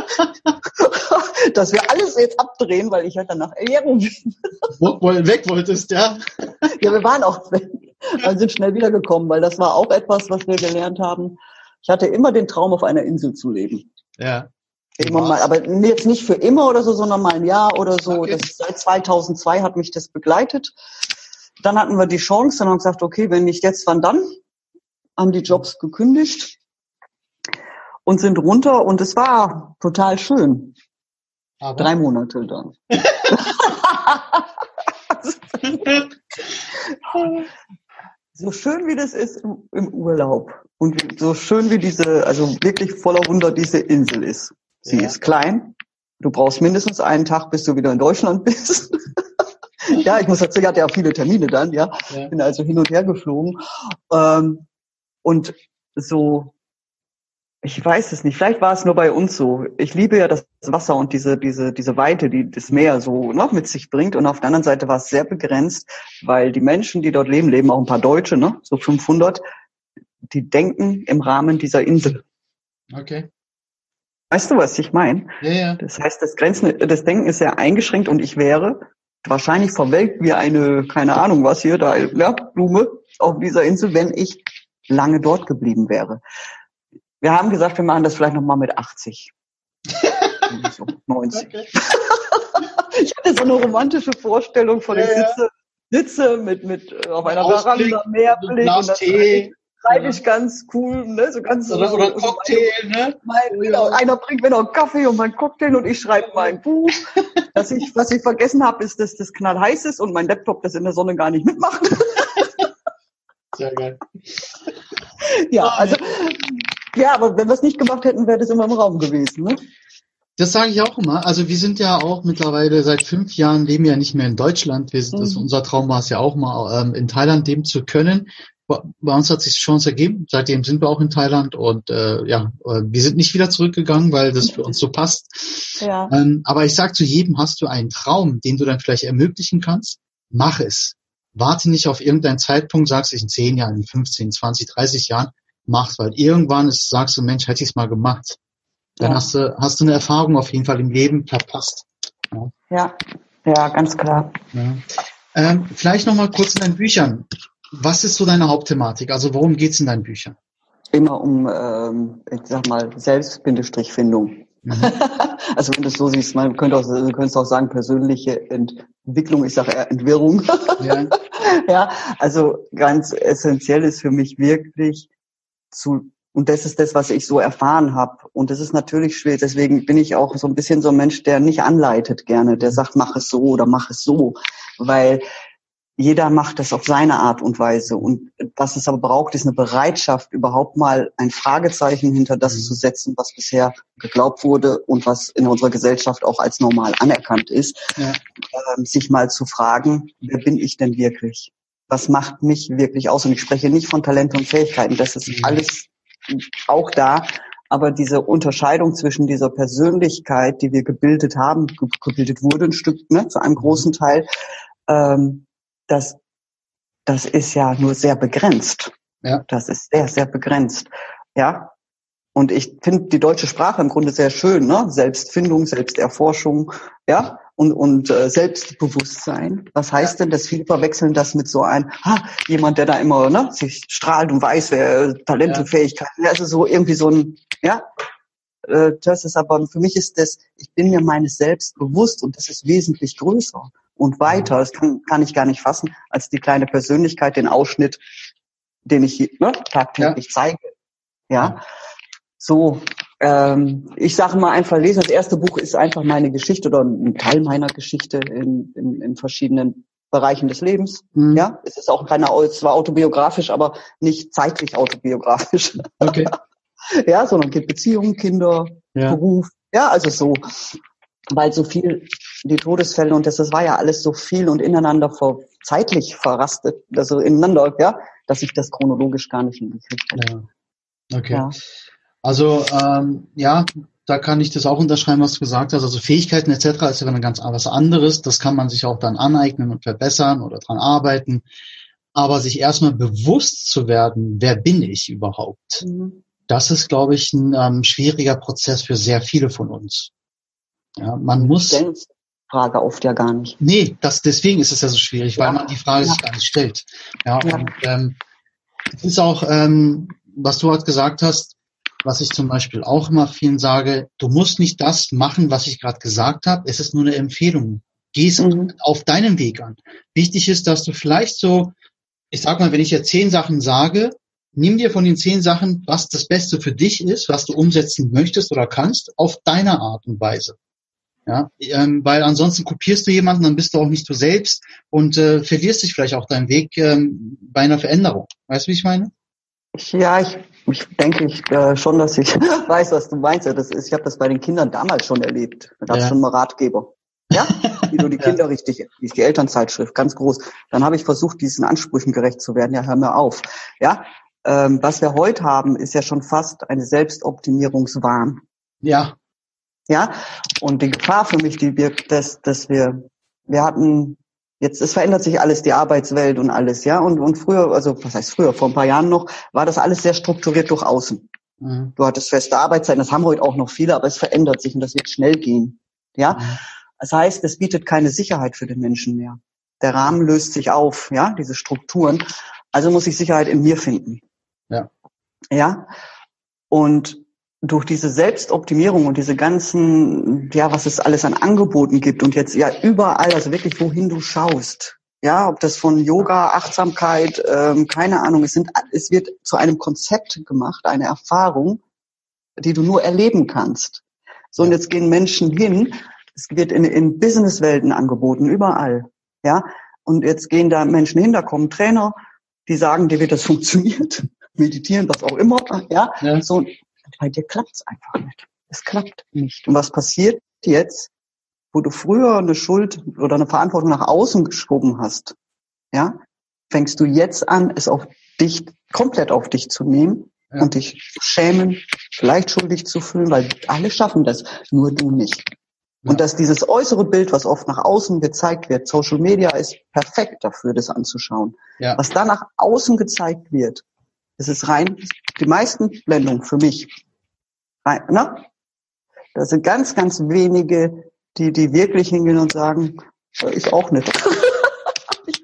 [SPEAKER 2] dass wir alles jetzt abdrehen, weil ich halt dann nach Ernährung bin.
[SPEAKER 1] Wo, weg wolltest, ja?
[SPEAKER 2] ja, wir waren auch weg. Wir sind schnell wiedergekommen, weil das war auch etwas, was wir gelernt haben. Ich hatte immer den Traum, auf einer Insel zu leben.
[SPEAKER 1] Ja.
[SPEAKER 2] Immer mal, aber jetzt nicht für immer oder so, sondern mal ein Jahr oder so. Okay. Das, seit 2002 hat mich das begleitet. Dann hatten wir die Chance, dann haben wir gesagt, okay, wenn nicht jetzt, wann dann? Haben die Jobs gekündigt und sind runter und es war total schön. Aber? Drei Monate dann. so schön wie das ist im, im, Urlaub und so schön wie diese, also wirklich voller Wunder diese Insel ist. Sie ja. ist klein. Du brauchst mindestens einen Tag, bis du wieder in Deutschland bist. ja, ich muss dazu, ich hatte ja viele Termine dann, ja. ja. Bin also hin und her geflogen. Ähm, und so Ich weiß es nicht. Vielleicht war es nur bei uns so. Ich liebe ja das Wasser und diese, diese, diese Weite, die das Meer so noch mit sich bringt. Und auf der anderen Seite war es sehr begrenzt, weil die Menschen, die dort leben, leben auch ein paar Deutsche, ne? so 500, die denken im Rahmen dieser Insel.
[SPEAKER 1] Okay.
[SPEAKER 2] Weißt du, was ich meine?
[SPEAKER 1] Ja, ja.
[SPEAKER 2] Das heißt, das Grenzen, das Denken ist sehr eingeschränkt und ich wäre wahrscheinlich verwelkt wie eine, keine Ahnung was hier, da, ja, Blume auf dieser Insel, wenn ich lange dort geblieben wäre. Wir haben gesagt, wir machen das vielleicht nochmal mit 80. so, 90. Okay. ich hatte so eine romantische Vorstellung von ja, ich sitze, sitze mit, mit äh, auf einer Veranda, Meerblick
[SPEAKER 1] und dann Tee.
[SPEAKER 2] treibe ich ganz cool, ne, so ganz
[SPEAKER 1] oder,
[SPEAKER 2] so,
[SPEAKER 1] oder Cocktail, ne?
[SPEAKER 2] Mein, genau, einer bringt mir noch Kaffee und mein Cocktail und ich schreibe mein Buch. was ich, was ich vergessen habe, ist, dass das knallheiß ist und mein Laptop das in der Sonne gar nicht mitmacht.
[SPEAKER 1] Sehr geil.
[SPEAKER 2] ja, also ja, aber wenn wir es nicht gemacht hätten, wäre das immer im Raum gewesen. Ne?
[SPEAKER 1] Das sage ich auch immer. Also wir sind ja auch mittlerweile seit fünf Jahren leben ja nicht mehr in Deutschland. Wir sind, mhm. das, unser Traum war es ja auch mal ähm, in Thailand leben zu können. Bei uns hat sich Chance ergeben. Seitdem sind wir auch in Thailand und äh, ja, äh, wir sind nicht wieder zurückgegangen, weil das für uns so passt. Ja. Ähm, aber ich sage zu jedem, hast du einen Traum, den du dann vielleicht ermöglichen kannst, mach es. Warte nicht auf irgendeinen Zeitpunkt, sagst du in zehn Jahren, in 15, 20, 30 Jahren, machst, weil irgendwann ist, sagst du, Mensch, hätte ich es mal gemacht. Dann ja. hast du, hast du eine Erfahrung auf jeden Fall im Leben verpasst.
[SPEAKER 2] Ja, ja, ja ganz klar.
[SPEAKER 1] Ja. Ähm, vielleicht noch mal kurz in deinen Büchern. Was ist so deine Hauptthematik? Also worum geht's in deinen Büchern?
[SPEAKER 2] Immer um, ähm, ich sag mal, Selbstbindungsstrichfindung. Mhm. also wenn du es so siehst, man könnte auch, du könntest auch sagen, persönliche Entwicklung, ich sage eher Entwirrung. Ja. ja, also ganz essentiell ist für mich wirklich zu und das ist das, was ich so erfahren habe. Und das ist natürlich schwer. Deswegen bin ich auch so ein bisschen so ein Mensch, der nicht anleitet gerne, der sagt, mach es so oder mach es so. Weil jeder macht das auf seine Art und Weise. Und was es aber braucht, ist eine Bereitschaft, überhaupt mal ein Fragezeichen hinter das mhm. zu setzen, was bisher geglaubt wurde und was in unserer Gesellschaft auch als normal anerkannt ist. Ja. Ähm, sich mal zu fragen, wer bin ich denn wirklich? Was macht mich wirklich aus? Und ich spreche nicht von Talent und Fähigkeiten, das ist mhm. alles auch da. Aber diese Unterscheidung zwischen dieser Persönlichkeit, die wir gebildet haben, gebildet wurde ein Stück, ne, zu einem großen Teil, ähm, das, das ist ja nur sehr begrenzt. Ja. Das ist sehr, sehr begrenzt. Ja. Und ich finde die deutsche Sprache im Grunde sehr schön, ne? Selbstfindung, Selbsterforschung, ja und, und äh, Selbstbewusstsein. Was heißt denn, dass viele verwechseln das mit so einem, ha, jemand, der da immer ne, sich strahlt und weiß, wer Talente, ja. Fähigkeiten, also so irgendwie so ein, ja, äh, das ist aber, für mich ist das, ich bin mir meines Selbst bewusst und das ist wesentlich größer und weiter. Das kann, kann ich gar nicht fassen, als die kleine Persönlichkeit, den Ausschnitt, den ich ne, tagtäglich ja. zeige. Ja, so ähm, ich sage mal einfach lesen. Das erste Buch ist einfach meine Geschichte oder ein Teil meiner Geschichte in, in, in verschiedenen Bereichen des Lebens. Mhm. Ja, es ist auch keine, zwar autobiografisch, aber nicht zeitlich autobiografisch. Okay. ja, sondern geht Beziehungen, Kinder, ja. Beruf. Ja, also so, weil so viel die Todesfälle und das, das war ja alles so viel und ineinander ver, zeitlich verrastet, also ineinander, ja, dass ich das chronologisch gar nicht hingekriegt
[SPEAKER 1] habe. Ja. Okay. Ja. Also ähm, ja, da kann ich das auch unterschreiben, was du gesagt hast. Also Fähigkeiten etc. ist ja dann ganz was anderes. Das kann man sich auch dann aneignen und verbessern oder dran arbeiten. Aber sich erstmal bewusst zu werden, wer bin ich überhaupt, mhm. das ist, glaube ich, ein ähm, schwieriger Prozess für sehr viele von uns. Ja, man muss.
[SPEAKER 2] Frage oft ja gar nicht.
[SPEAKER 1] Nee, das, deswegen ist es ja so schwierig, ja. weil man die Frage ja. sich gar nicht stellt. Ja, ja. und ähm, es ist auch, ähm, was du halt gesagt hast, was ich zum Beispiel auch immer vielen sage, du musst nicht das machen, was ich gerade gesagt habe. Es ist nur eine Empfehlung. Geh es mhm. auf deinem Weg an. Wichtig ist, dass du vielleicht so, ich sag mal, wenn ich jetzt zehn Sachen sage, nimm dir von den zehn Sachen, was das Beste für dich ist, was du umsetzen möchtest oder kannst, auf deine Art und Weise. Ja, ähm, weil ansonsten kopierst du jemanden, dann bist du auch nicht du selbst und äh, verlierst dich vielleicht auch deinen Weg ähm, bei einer Veränderung. Weißt du, wie ich meine?
[SPEAKER 2] Ja, ich ich denke ich äh, schon, dass ich weiß, was du meinst. Das ist, ich habe das bei den Kindern damals schon erlebt. Da gab es ja. schon mal Ratgeber. Ja, wie du die Kinder ja. richtig, die Elternzeitschrift, ganz groß. Dann habe ich versucht, diesen Ansprüchen gerecht zu werden. Ja, hör mir auf. Ja, ähm, was wir heute haben, ist ja schon fast eine Selbstoptimierungswahn.
[SPEAKER 1] Ja.
[SPEAKER 2] Ja. Und die Gefahr für mich, die wirkt, dass, dass wir, wir hatten Jetzt, es verändert sich alles, die Arbeitswelt und alles, ja. Und, und früher, also was heißt früher, vor ein paar Jahren noch, war das alles sehr strukturiert durch außen. Mhm. Du hattest feste Arbeitszeiten, das haben heute auch noch viele, aber es verändert sich und das wird schnell gehen. Ja. Mhm. Das heißt, es bietet keine Sicherheit für den Menschen mehr. Der Rahmen löst sich auf, ja, diese Strukturen. Also muss ich Sicherheit in mir finden.
[SPEAKER 1] Ja.
[SPEAKER 2] Ja. Und durch diese Selbstoptimierung und diese ganzen, ja, was es alles an Angeboten gibt und jetzt ja überall, also wirklich wohin du schaust, ja, ob das von Yoga, Achtsamkeit, ähm, keine Ahnung, es sind, es wird zu einem Konzept gemacht, eine Erfahrung, die du nur erleben kannst. So und jetzt gehen Menschen hin, es wird in, in Businesswelten angeboten, überall, ja, und jetzt gehen da Menschen hin, da kommen Trainer, die sagen dir, wie das funktioniert, meditieren, was auch immer, ja, ja. so bei dir klappt es einfach nicht. Es klappt nicht. Und was passiert jetzt, wo du früher eine Schuld oder eine Verantwortung nach außen geschoben hast, ja, fängst du jetzt an, es auf dich, komplett auf dich zu nehmen ja. und dich schämen, vielleicht schuldig zu fühlen, weil alle schaffen das, nur du nicht. Ja. Und dass dieses äußere Bild, was oft nach außen gezeigt wird, Social Media ist perfekt dafür, das anzuschauen. Ja. Was da nach außen gezeigt wird, das ist rein, die meisten Blendungen für mich. Rein, ne? Das sind ganz, ganz wenige, die, die wirklich hingehen und sagen, ich auch nicht.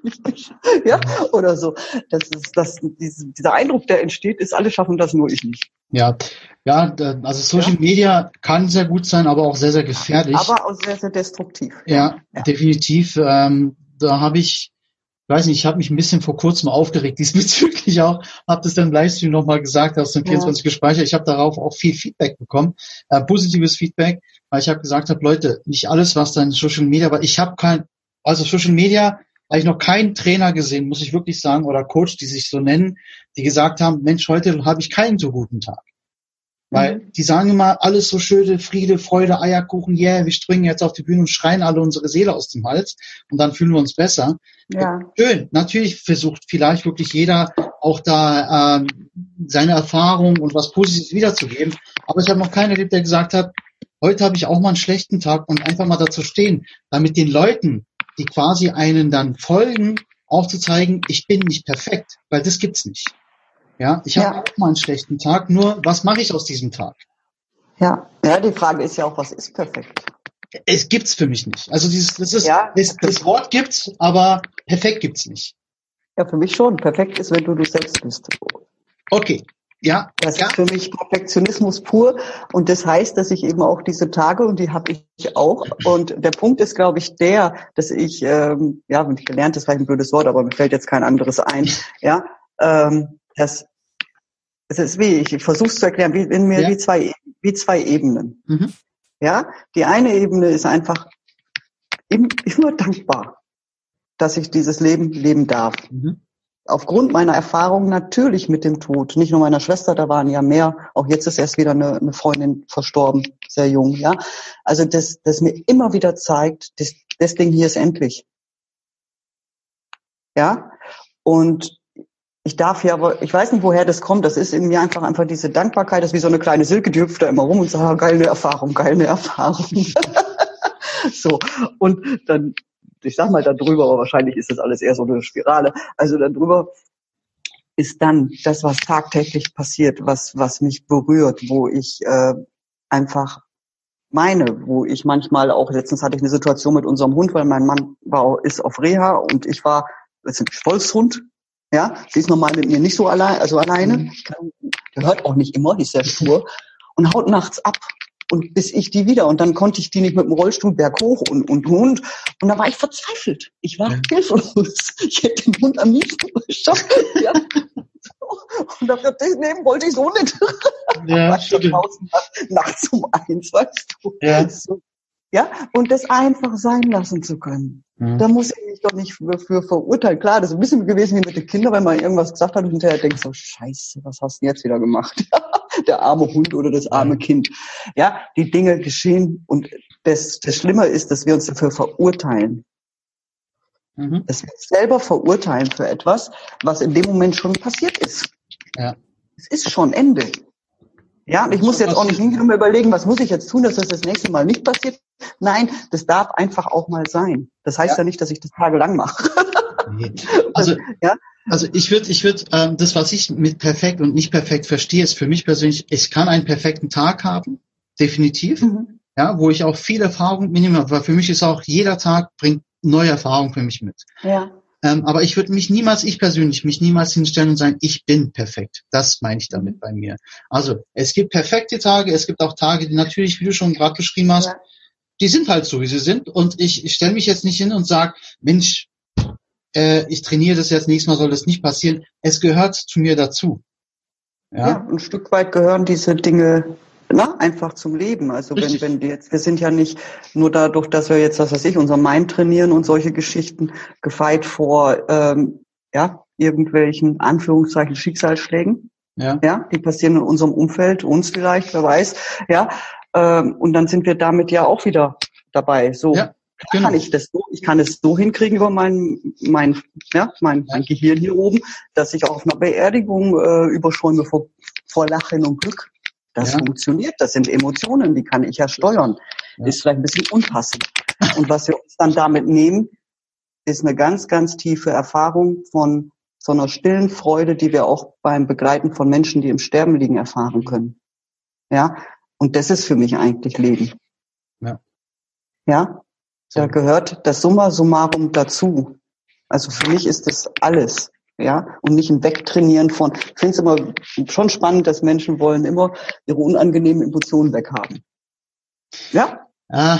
[SPEAKER 2] ja, oder so. Das ist, das, dieser Eindruck, der entsteht, ist, alle schaffen das, nur ich nicht.
[SPEAKER 1] Ja, ja, also Social ja. Media kann sehr gut sein, aber auch sehr, sehr gefährlich.
[SPEAKER 2] Aber auch sehr, sehr destruktiv.
[SPEAKER 1] Ja, ja. definitiv. Ähm, da habe ich weiß nicht, ich habe mich ein bisschen vor kurzem aufgeregt diesbezüglich auch, habe das dann im Livestream nochmal gesagt, aus dem 24 ja. gespeichert. Ich habe darauf auch viel Feedback bekommen, äh, positives Feedback, weil ich habe gesagt habe, Leute, nicht alles, was da in Social Media war, ich habe kein, also Social Media habe ich noch keinen Trainer gesehen, muss ich wirklich sagen, oder Coach, die sich so nennen, die gesagt haben, Mensch, heute habe ich keinen so guten Tag. Weil mhm. die sagen immer, alles so schöne Friede, Freude, Eierkuchen, yeah, wir springen jetzt auf die Bühne und schreien alle unsere Seele aus dem Hals und dann fühlen wir uns besser. Ja. Schön, natürlich versucht vielleicht wirklich jeder auch da ähm, seine Erfahrung und was Positives wiederzugeben. Aber ich habe noch keinen erlebt, der gesagt hat, heute habe ich auch mal einen schlechten Tag und einfach mal dazu stehen, damit den Leuten, die quasi einen dann folgen, aufzuzeigen, ich bin nicht perfekt, weil das gibt's nicht. Ja, ich habe auch mal einen schlechten Tag, nur was mache ich aus diesem Tag?
[SPEAKER 2] Ja, ja, die Frage ist ja auch, was ist perfekt?
[SPEAKER 1] Es gibt's für mich nicht. Also dieses, das ist, ja, das, das Wort gibt's, aber perfekt gibt's nicht.
[SPEAKER 2] Ja, für mich schon. Perfekt ist, wenn du du selbst bist.
[SPEAKER 1] Okay. Ja.
[SPEAKER 2] Das
[SPEAKER 1] ja.
[SPEAKER 2] ist für mich Perfektionismus pur. Und das heißt, dass ich eben auch diese Tage, und die habe ich auch. Und der Punkt ist, glaube ich, der, dass ich, ähm, ja, wenn ich gelernt, das war ein blödes Wort, aber mir fällt jetzt kein anderes ein, ja, ähm, das, es ist wie, ich versuche es zu erklären, wie in mir ja. wie zwei, wie zwei Ebenen. Mhm. Ja, die eine Ebene ist einfach immer dankbar, dass ich dieses Leben leben darf. Mhm. Aufgrund meiner Erfahrung natürlich mit dem Tod, nicht nur meiner Schwester, da waren ja mehr, auch jetzt ist erst wieder eine, eine Freundin verstorben, sehr jung, ja. Also das, das mir immer wieder zeigt, das, das Ding hier ist endlich. Ja. Und ich darf ja, aber ich weiß nicht, woher das kommt. Das ist in mir einfach einfach diese Dankbarkeit, das ist wie so eine kleine Silke, die hüpft da immer rum und sagt, ah, geile Erfahrung, geile Erfahrung. so. Und dann, ich sag mal darüber, aber wahrscheinlich ist das alles eher so eine Spirale. Also darüber ist dann das, was tagtäglich passiert, was, was mich berührt, wo ich äh, einfach meine, wo ich manchmal auch, letztens hatte ich eine Situation mit unserem Hund, weil mein Mann war, ist auf Reha und ich war, das ist ein Wolfshund, ja, sie ist normal mit mir nicht so allein, also alleine. Mhm. Der hört auch nicht immer, die ist sehr stur und haut nachts ab. Und bis ich die wieder, und dann konnte ich die nicht mit dem Rollstuhl berghoch und, und Hund. Und da war ich verzweifelt. Ich war ja. hilflos. Ich hätte den Hund am liebsten geschafft. Ja. Und dafür nehmen wollte ich so nicht. Ja. Nachts um eins, weißt du. Ja. So, ja, und das einfach sein lassen zu können. Mhm. Da muss ich mich doch nicht für, für verurteilen. Klar, das ist ein bisschen gewesen wie mit den Kindern, wenn man irgendwas gesagt hat und hinterher denkt so, scheiße, was hast du jetzt wieder gemacht? Der arme Hund oder das arme. Kind. Ja, die Dinge geschehen und das, das Schlimme ist, dass wir uns dafür verurteilen. Mhm. Dass wir uns selber verurteilen für etwas, was in dem Moment schon passiert ist. Ja. Es ist schon Ende. Ja, ich muss jetzt auch nicht hingehen und überlegen, was muss ich jetzt tun, dass das das nächste Mal nicht passiert. Nein, das darf einfach auch mal sein. Das heißt ja, ja nicht, dass ich das tagelang mache.
[SPEAKER 1] Nee. Also, ja? also ich würde, ich würde, ähm, das, was ich mit perfekt und nicht perfekt verstehe, ist für mich persönlich, ich kann einen perfekten Tag haben, definitiv, mhm. ja, wo ich auch viel Erfahrung mitnehme, aber für mich ist auch jeder Tag bringt neue Erfahrungen für mich mit. Ja. Ähm, aber ich würde mich niemals, ich persönlich, mich niemals hinstellen und sagen, ich bin perfekt. Das meine ich damit bei mir. Also es gibt perfekte Tage, es gibt auch Tage, die natürlich, wie du schon gerade beschrieben hast, ja. die sind halt so, wie sie sind. Und ich, ich stelle mich jetzt nicht hin und sage, Mensch, äh, ich trainiere das jetzt, nächstes Mal soll das nicht passieren. Es gehört zu mir dazu.
[SPEAKER 2] Ja, ja ein Stück weit gehören diese Dinge na, einfach zum Leben. Also Richtig. wenn, wenn die jetzt, wir sind ja nicht nur dadurch, dass wir jetzt, was weiß ich, unser Mind trainieren und solche Geschichten gefeit vor ähm, ja, irgendwelchen Anführungszeichen Schicksalsschlägen. Ja. ja, die passieren in unserem Umfeld, uns vielleicht, wer weiß, ja. Ähm, und dann sind wir damit ja auch wieder dabei. So ja, genau. kann ich das so, ich kann es so hinkriegen über mein, mein, ja, mein, mein Gehirn hier oben, dass ich auf einer Beerdigung äh, überschäume vor, vor Lachen und Glück. Das ja. funktioniert, das sind Emotionen, die kann ich ja steuern. Ja. Ist vielleicht ein bisschen unpassend. Und was wir uns dann damit nehmen, ist eine ganz, ganz tiefe Erfahrung von so einer stillen Freude, die wir auch beim Begleiten von Menschen, die im Sterben liegen, erfahren können. Ja, und das ist für mich eigentlich Leben. Ja. Ja, da gehört das Summa summarum dazu. Also für mich ist das alles ja, und nicht ein Wegtrainieren von. Ich finde es immer schon spannend, dass Menschen wollen immer ihre unangenehmen Emotionen weghaben. Ja?
[SPEAKER 1] Ah,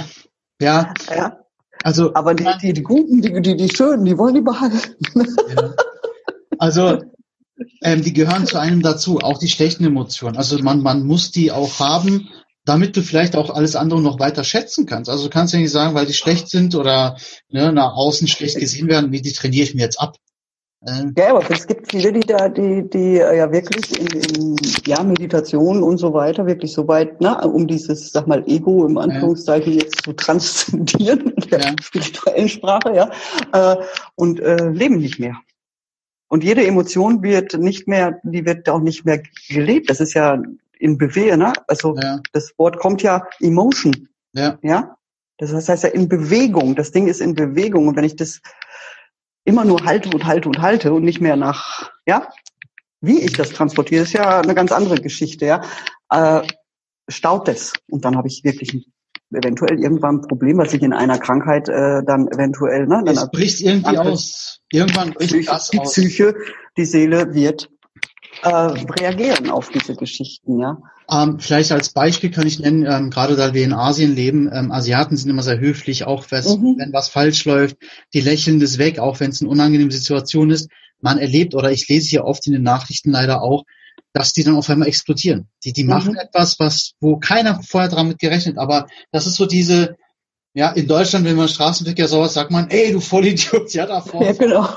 [SPEAKER 1] ja. Ja.
[SPEAKER 2] Also, aber die, die, die guten, die, die, die schönen, die wollen die behalten. Ja.
[SPEAKER 1] Also, ähm, die gehören zu einem dazu, auch die schlechten Emotionen. Also man, man muss die auch haben, damit du vielleicht auch alles andere noch weiter schätzen kannst. Also du kannst ja nicht sagen, weil die schlecht sind oder ne, nach außen schlecht gesehen werden, wie die trainiere ich mir jetzt ab.
[SPEAKER 2] Ähm, ja, aber es gibt viele, die da, die, die äh, ja wirklich in, in ja, Meditation und so weiter, wirklich so weit, ne, um dieses, sag mal, Ego im Anführungszeichen jetzt zu transzendieren in der ja. spirituellen Sprache, ja, äh, und äh, leben nicht mehr. Und jede Emotion wird nicht mehr, die wird auch nicht mehr gelebt. Das ist ja in Bewegung, ne? Also ja. das Wort kommt ja Emotion. Ja. Ja. Das heißt ja in Bewegung. Das Ding ist in Bewegung. Und wenn ich das immer nur halte und halte und halte und nicht mehr nach, ja, wie ich das transportiere, ist ja eine ganz andere Geschichte, ja, äh, staut es. Und dann habe ich wirklich eventuell irgendwann ein Problem, was ich in einer Krankheit äh, dann eventuell, ne? Dann
[SPEAKER 1] es bricht irgendwie aus. Irgendwann bricht
[SPEAKER 2] Psyche,
[SPEAKER 1] das
[SPEAKER 2] die aus. Die Psyche, die Seele wird äh, reagieren auf diese Geschichten, ja.
[SPEAKER 1] Ähm, vielleicht als Beispiel kann ich nennen, ähm, gerade da wir in Asien leben, ähm, Asiaten sind immer sehr höflich, auch mhm. wenn was falsch läuft, die lächeln das weg, auch wenn es eine unangenehme Situation ist. Man erlebt, oder ich lese hier oft in den Nachrichten leider auch, dass die dann auf einmal explodieren. Die, die mhm. machen etwas, was, wo keiner vorher damit gerechnet, aber das ist so diese, ja, in Deutschland, wenn man Straßenverkehr sowas sagt man, ey, du Vollidiot, ja, da vorne. Ja, genau.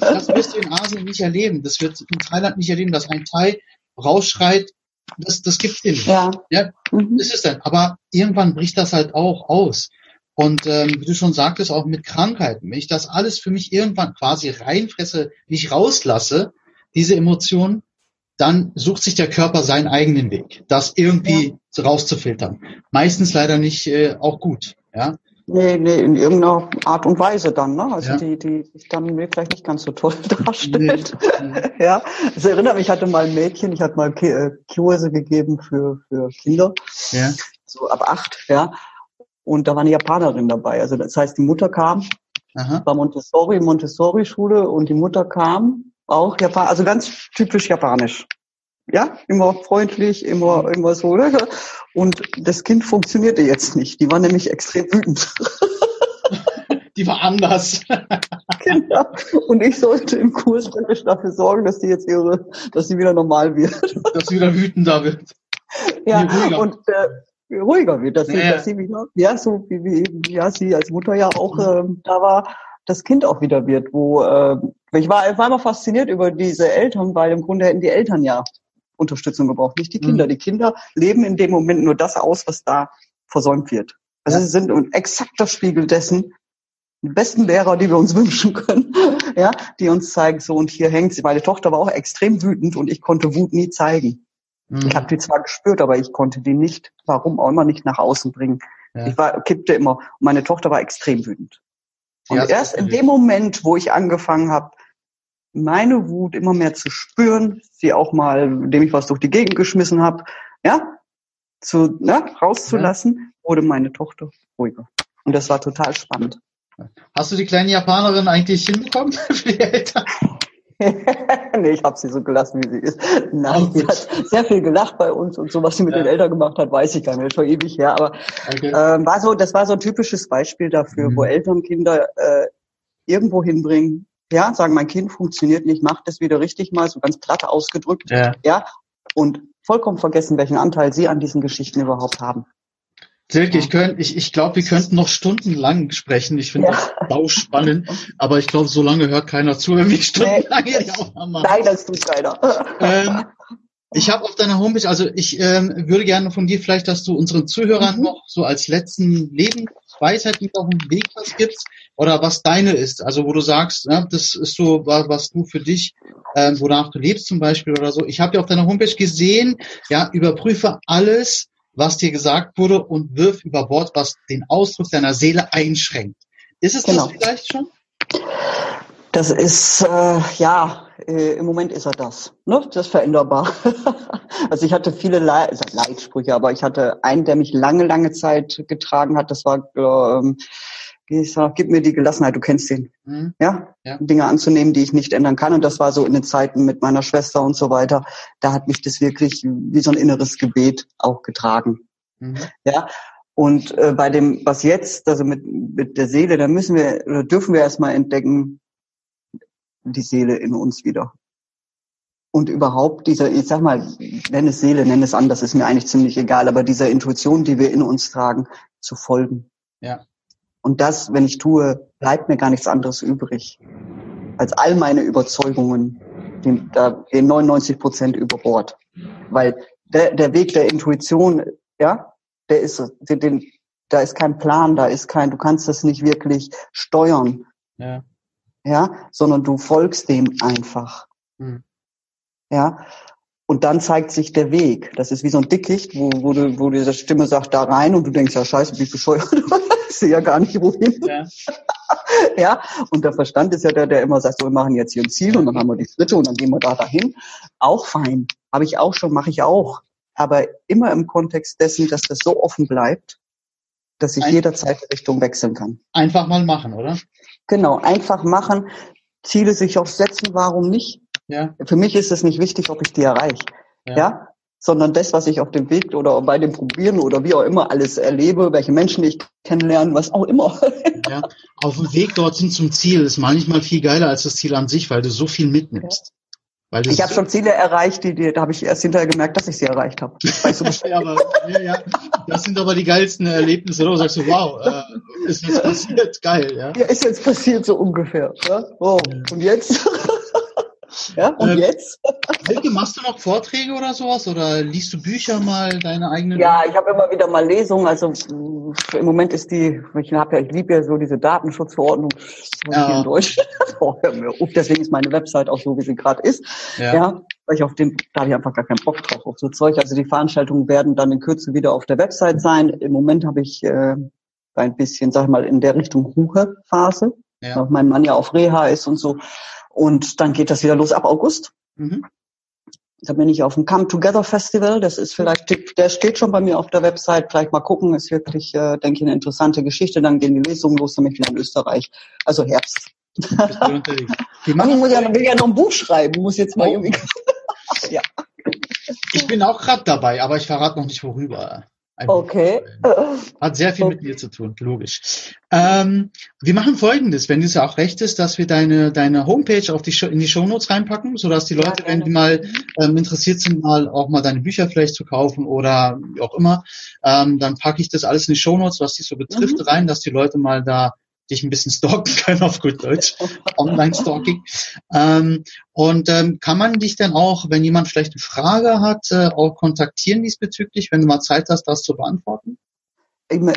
[SPEAKER 1] Das wirst du in Asien nicht erleben. Das wird in Thailand nicht erleben, dass ein Thai rausschreit, das, das gibt's nicht. Ja. ja mhm. Ist dann. Aber irgendwann bricht das halt auch aus. Und ähm, wie du schon sagtest, auch mit Krankheiten. Wenn ich das alles für mich irgendwann quasi reinfresse, nicht rauslasse, diese Emotionen, dann sucht sich der Körper seinen eigenen Weg, das irgendwie ja. rauszufiltern. Meistens leider nicht äh, auch gut. Ja.
[SPEAKER 2] Nee, nee, in irgendeiner Art und Weise dann, ne? Also ja. die, die sich dann vielleicht nicht ganz so toll darstellt. Nee. ja. Es erinnert mich, ich hatte mal ein Mädchen, ich hatte mal äh, Kurse gegeben für, für Kinder. Ja. So ab acht, ja. Und da war eine Japanerin dabei. Also das heißt, die Mutter kam, Aha. war Montessori, Montessori-Schule und die Mutter kam auch Japan, also ganz typisch japanisch ja, immer freundlich, immer, immer so. Und das Kind funktionierte jetzt nicht. Die war nämlich extrem wütend.
[SPEAKER 1] Die war anders.
[SPEAKER 2] genau. Und ich sollte im Kurs dafür sorgen, dass die jetzt ihre, dass sie wieder normal wird.
[SPEAKER 1] Dass sie wieder wütender wird.
[SPEAKER 2] Ja, und äh, ruhiger wird, dass, sie, dass sie wieder, ja, so wie, wie ja, sie als Mutter ja auch äh, da war, das Kind auch wieder wird, wo äh, ich war, ich war immer fasziniert über diese Eltern, weil im Grunde hätten die Eltern ja Unterstützung gebraucht, nicht die Kinder. Mhm. Die Kinder leben in dem Moment nur das aus, was da versäumt wird. Also ja. sie sind ein exakter Spiegel dessen, die besten Lehrer, die wir uns wünschen können, ja, die uns zeigen, so und hier hängt sie. Meine Tochter war auch extrem wütend und ich konnte Wut nie zeigen. Mhm. Ich habe die zwar gespürt, aber ich konnte die nicht, warum auch immer, nicht nach außen bringen. Ja. Ich war, kippte immer. Und meine Tochter war extrem wütend. Und erst in dem Moment, wo ich angefangen habe, meine Wut immer mehr zu spüren, sie auch mal, indem ich was durch die Gegend geschmissen habe, ja, zu, ne, rauszulassen, ja. wurde meine Tochter ruhiger. Und das war total spannend.
[SPEAKER 1] Hast du die kleine Japanerin eigentlich hinbekommen für die Eltern?
[SPEAKER 2] nee, ich habe sie so gelassen, wie sie ist. Nein, oh, sie hat sehr viel gelacht bei uns und so, was sie mit ja. den Eltern gemacht hat, weiß ich gar nicht, schon ewig her. Aber okay. ähm, war so, das war so ein typisches Beispiel dafür, mhm. wo Eltern Kinder äh, irgendwo hinbringen, ja, sagen, mein Kind funktioniert nicht, macht das wieder richtig mal, so ganz platt ausgedrückt, ja, ja und vollkommen vergessen, welchen Anteil sie an diesen Geschichten überhaupt haben.
[SPEAKER 1] Silke, ich, könnt, ich, ich glaube, wir könnten noch stundenlang sprechen. Ich finde ja. das bauspannend, aber ich glaube, so lange hört keiner zu, wenn wir stundenlang nee. die
[SPEAKER 2] Aufnahme machen. Nein, das tut keiner. Ähm,
[SPEAKER 1] ich habe auf deiner Homepage, also ich ähm, würde gerne von dir vielleicht, dass du unseren Zuhörern mhm. noch so als letzten Lebensweisheit mit auf den Weg was gibst oder was deine ist. Also wo du sagst, ja, das ist so, was, du für dich, ähm, wonach du lebst zum Beispiel oder so. Ich habe ja auf deiner Homepage gesehen, ja, überprüfe alles, was dir gesagt wurde und wirf über Bord, was den Ausdruck deiner Seele einschränkt. Ist es genau. das vielleicht schon?
[SPEAKER 2] Das ist, äh, ja, äh, im Moment ist er das. Ne? Das ist veränderbar. also ich hatte viele Le also Leitsprüche, aber ich hatte einen, der mich lange, lange Zeit getragen hat. Das war ähm, ich sag, gib mir die Gelassenheit, du kennst den. Mhm. Ja? ja? Dinge anzunehmen, die ich nicht ändern kann. Und das war so in den Zeiten mit meiner Schwester und so weiter. Da hat mich das wirklich wie so ein inneres Gebet auch getragen. Mhm. Ja. Und äh, bei dem, was jetzt, also mit, mit der Seele, da müssen wir, oder dürfen wir erstmal entdecken, die Seele in uns wieder. Und überhaupt dieser, ich sag mal, nenn es Seele, nenn es anders, ist mir eigentlich ziemlich egal, aber dieser Intuition, die wir in uns tragen, zu folgen. Ja. Und das, wenn ich tue, bleibt mir gar nichts anderes übrig, als all meine Überzeugungen, die, da gehen 99 Prozent über Bord. Weil der, der Weg der Intuition, ja, der ist, den, den, da ist kein Plan, da ist kein, du kannst das nicht wirklich steuern. Ja. Ja, sondern du folgst dem einfach. Hm. Ja. Und dann zeigt sich der Weg. Das ist wie so ein Dickicht, wo, wo, du, wo diese Stimme sagt, da rein und du denkst, ja scheiße, wie bescheuert. ich sehe ja gar nicht wohin. Ja. ja. Und der Verstand ist ja der, der immer sagt, so, wir machen jetzt hier ein Ziel und dann haben wir die Schritte und dann gehen wir da dahin. Auch fein. Habe ich auch schon, mache ich auch. Aber immer im Kontext dessen, dass das so offen bleibt, dass ich Ein jederzeit die Richtung wechseln kann.
[SPEAKER 1] Einfach mal machen, oder?
[SPEAKER 2] Genau, einfach machen. Ziele sich auch setzen, warum nicht? Ja. Für mich ist es nicht wichtig, ob ich die erreiche. Ja. ja. Sondern das, was ich auf dem Weg oder bei dem Probieren oder wie auch immer alles erlebe, welche Menschen ich kennenlerne, was auch immer.
[SPEAKER 1] Ja. Auf dem Weg dorthin zum Ziel ist manchmal viel geiler als das Ziel an sich, weil du so viel mitnimmst.
[SPEAKER 2] Weil ich habe schon Ziele erreicht, die, die da habe ich erst hinterher gemerkt, dass ich sie erreicht habe.
[SPEAKER 1] ja, aber, ja, ja, das sind aber die geilsten Erlebnisse, oder? Sagst du, wow, äh, ist jetzt passiert, geil, ja?
[SPEAKER 2] Ja, ist jetzt passiert so ungefähr. Ja? Wow. Und jetzt?
[SPEAKER 1] Ja, und ähm, jetzt? Helge, machst du noch Vorträge oder sowas? Oder liest du Bücher mal, deine eigenen?
[SPEAKER 2] Ja, ich habe immer wieder mal Lesungen. Also im Moment ist die, ich habe ja, ich liebe ja so diese Datenschutzverordnung ja. hier in Deutsch. oh, Deswegen ist meine Website auch so, wie sie gerade ist. Ja. ja. Weil ich auf dem, da habe ich einfach gar keinen Bock drauf auf so Zeug. Also die Veranstaltungen werden dann in Kürze wieder auf der Website sein. Im Moment habe ich äh, ein bisschen, sag ich mal, in der Richtung Ruhephase. Ja. Weil mein Mann ja auf Reha ist und so. Und dann geht das wieder los ab August. Mhm. Da bin ich auf dem Come Together Festival. Das ist vielleicht, der steht schon bei mir auf der Website. Vielleicht mal gucken. Ist wirklich, äh, denke ich, eine interessante Geschichte. Dann gehen die Lesungen los, nämlich wieder in Österreich. Also Herbst. ich muss ja, will ja noch ein Buch schreiben. Muss jetzt mal oh. irgendwie.
[SPEAKER 1] ja. Ich bin auch gerade dabei, aber ich verrate noch nicht worüber.
[SPEAKER 2] Okay.
[SPEAKER 1] Hat sehr viel okay. mit mir zu tun, logisch. Ähm, wir machen folgendes, wenn es auch recht ist, dass wir deine, deine Homepage auf die, in die Shownotes reinpacken, sodass die Leute, ja, wenn die mal ähm, interessiert sind, mal auch mal deine Bücher vielleicht zu kaufen oder wie auch immer, ähm, dann packe ich das alles in die Shownotes, was dich so betrifft, mhm. rein, dass die Leute mal da dich ein bisschen stalken können auf gut Deutsch, Online-Stalking. Ähm, und ähm, kann man dich dann auch, wenn jemand vielleicht eine Frage hat, äh, auch kontaktieren diesbezüglich, wenn du mal Zeit hast, das zu beantworten?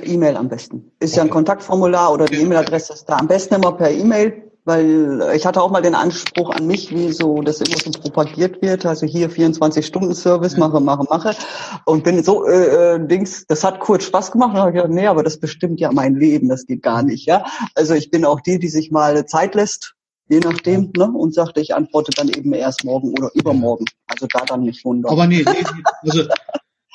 [SPEAKER 2] E-Mail am besten. Ist okay. ja ein Kontaktformular oder die E-Mail-Adresse ist da. Am besten immer per E-Mail, weil ich hatte auch mal den Anspruch an mich, wie so das immer so propagiert wird. Also hier 24-Stunden-Service, ja. mache, mache, mache. Und bin so, äh, äh, Dings, das hat kurz Spaß gemacht. Und habe ich gedacht, nee, aber das bestimmt ja mein Leben, das geht gar nicht. ja. Also ich bin auch die, die sich mal Zeit lässt, je nachdem, ne? Und sagte, ich antworte dann eben erst morgen oder übermorgen. Also da dann nicht wundern.
[SPEAKER 1] Aber nee, nee also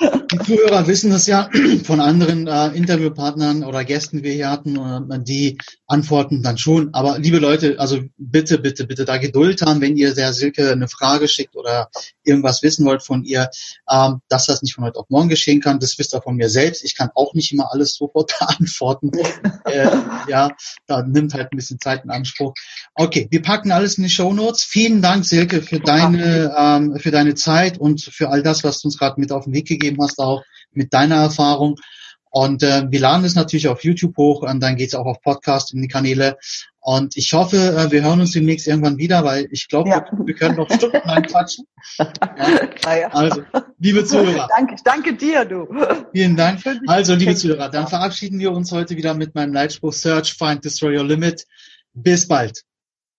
[SPEAKER 1] die Zuhörer wissen das ja von anderen äh, Interviewpartnern oder Gästen, die wir hier hatten, äh, die antworten dann schon. Aber liebe Leute, also bitte, bitte, bitte da Geduld haben, wenn ihr der Silke eine Frage schickt oder irgendwas wissen wollt von ihr, ähm, dass das nicht von heute auf morgen geschehen kann. Das wisst ihr von mir selbst. Ich kann auch nicht immer alles sofort beantworten. äh, ja, da nimmt halt ein bisschen Zeit in Anspruch. Okay, wir packen alles in die Show Notes. Vielen Dank, Silke, für deine, ähm, für deine Zeit und für all das, was du uns gerade mit auf den Weg gegeben gegeben hast, auch mit deiner Erfahrung. Und äh, wir laden es natürlich auf YouTube hoch und dann geht es auch auf Podcast in die Kanäle. Und ich hoffe, äh, wir hören uns demnächst irgendwann wieder, weil ich glaube, ja. wir, wir, können noch stundenlang quatschen. Ja. Also, liebe Zuhörer.
[SPEAKER 2] Danke, danke dir, du.
[SPEAKER 1] Vielen Dank. Also, liebe Zuhörer, dann verabschieden wir uns heute wieder mit meinem Leitspruch Search, Find, Destroy Your Limit. Bis bald.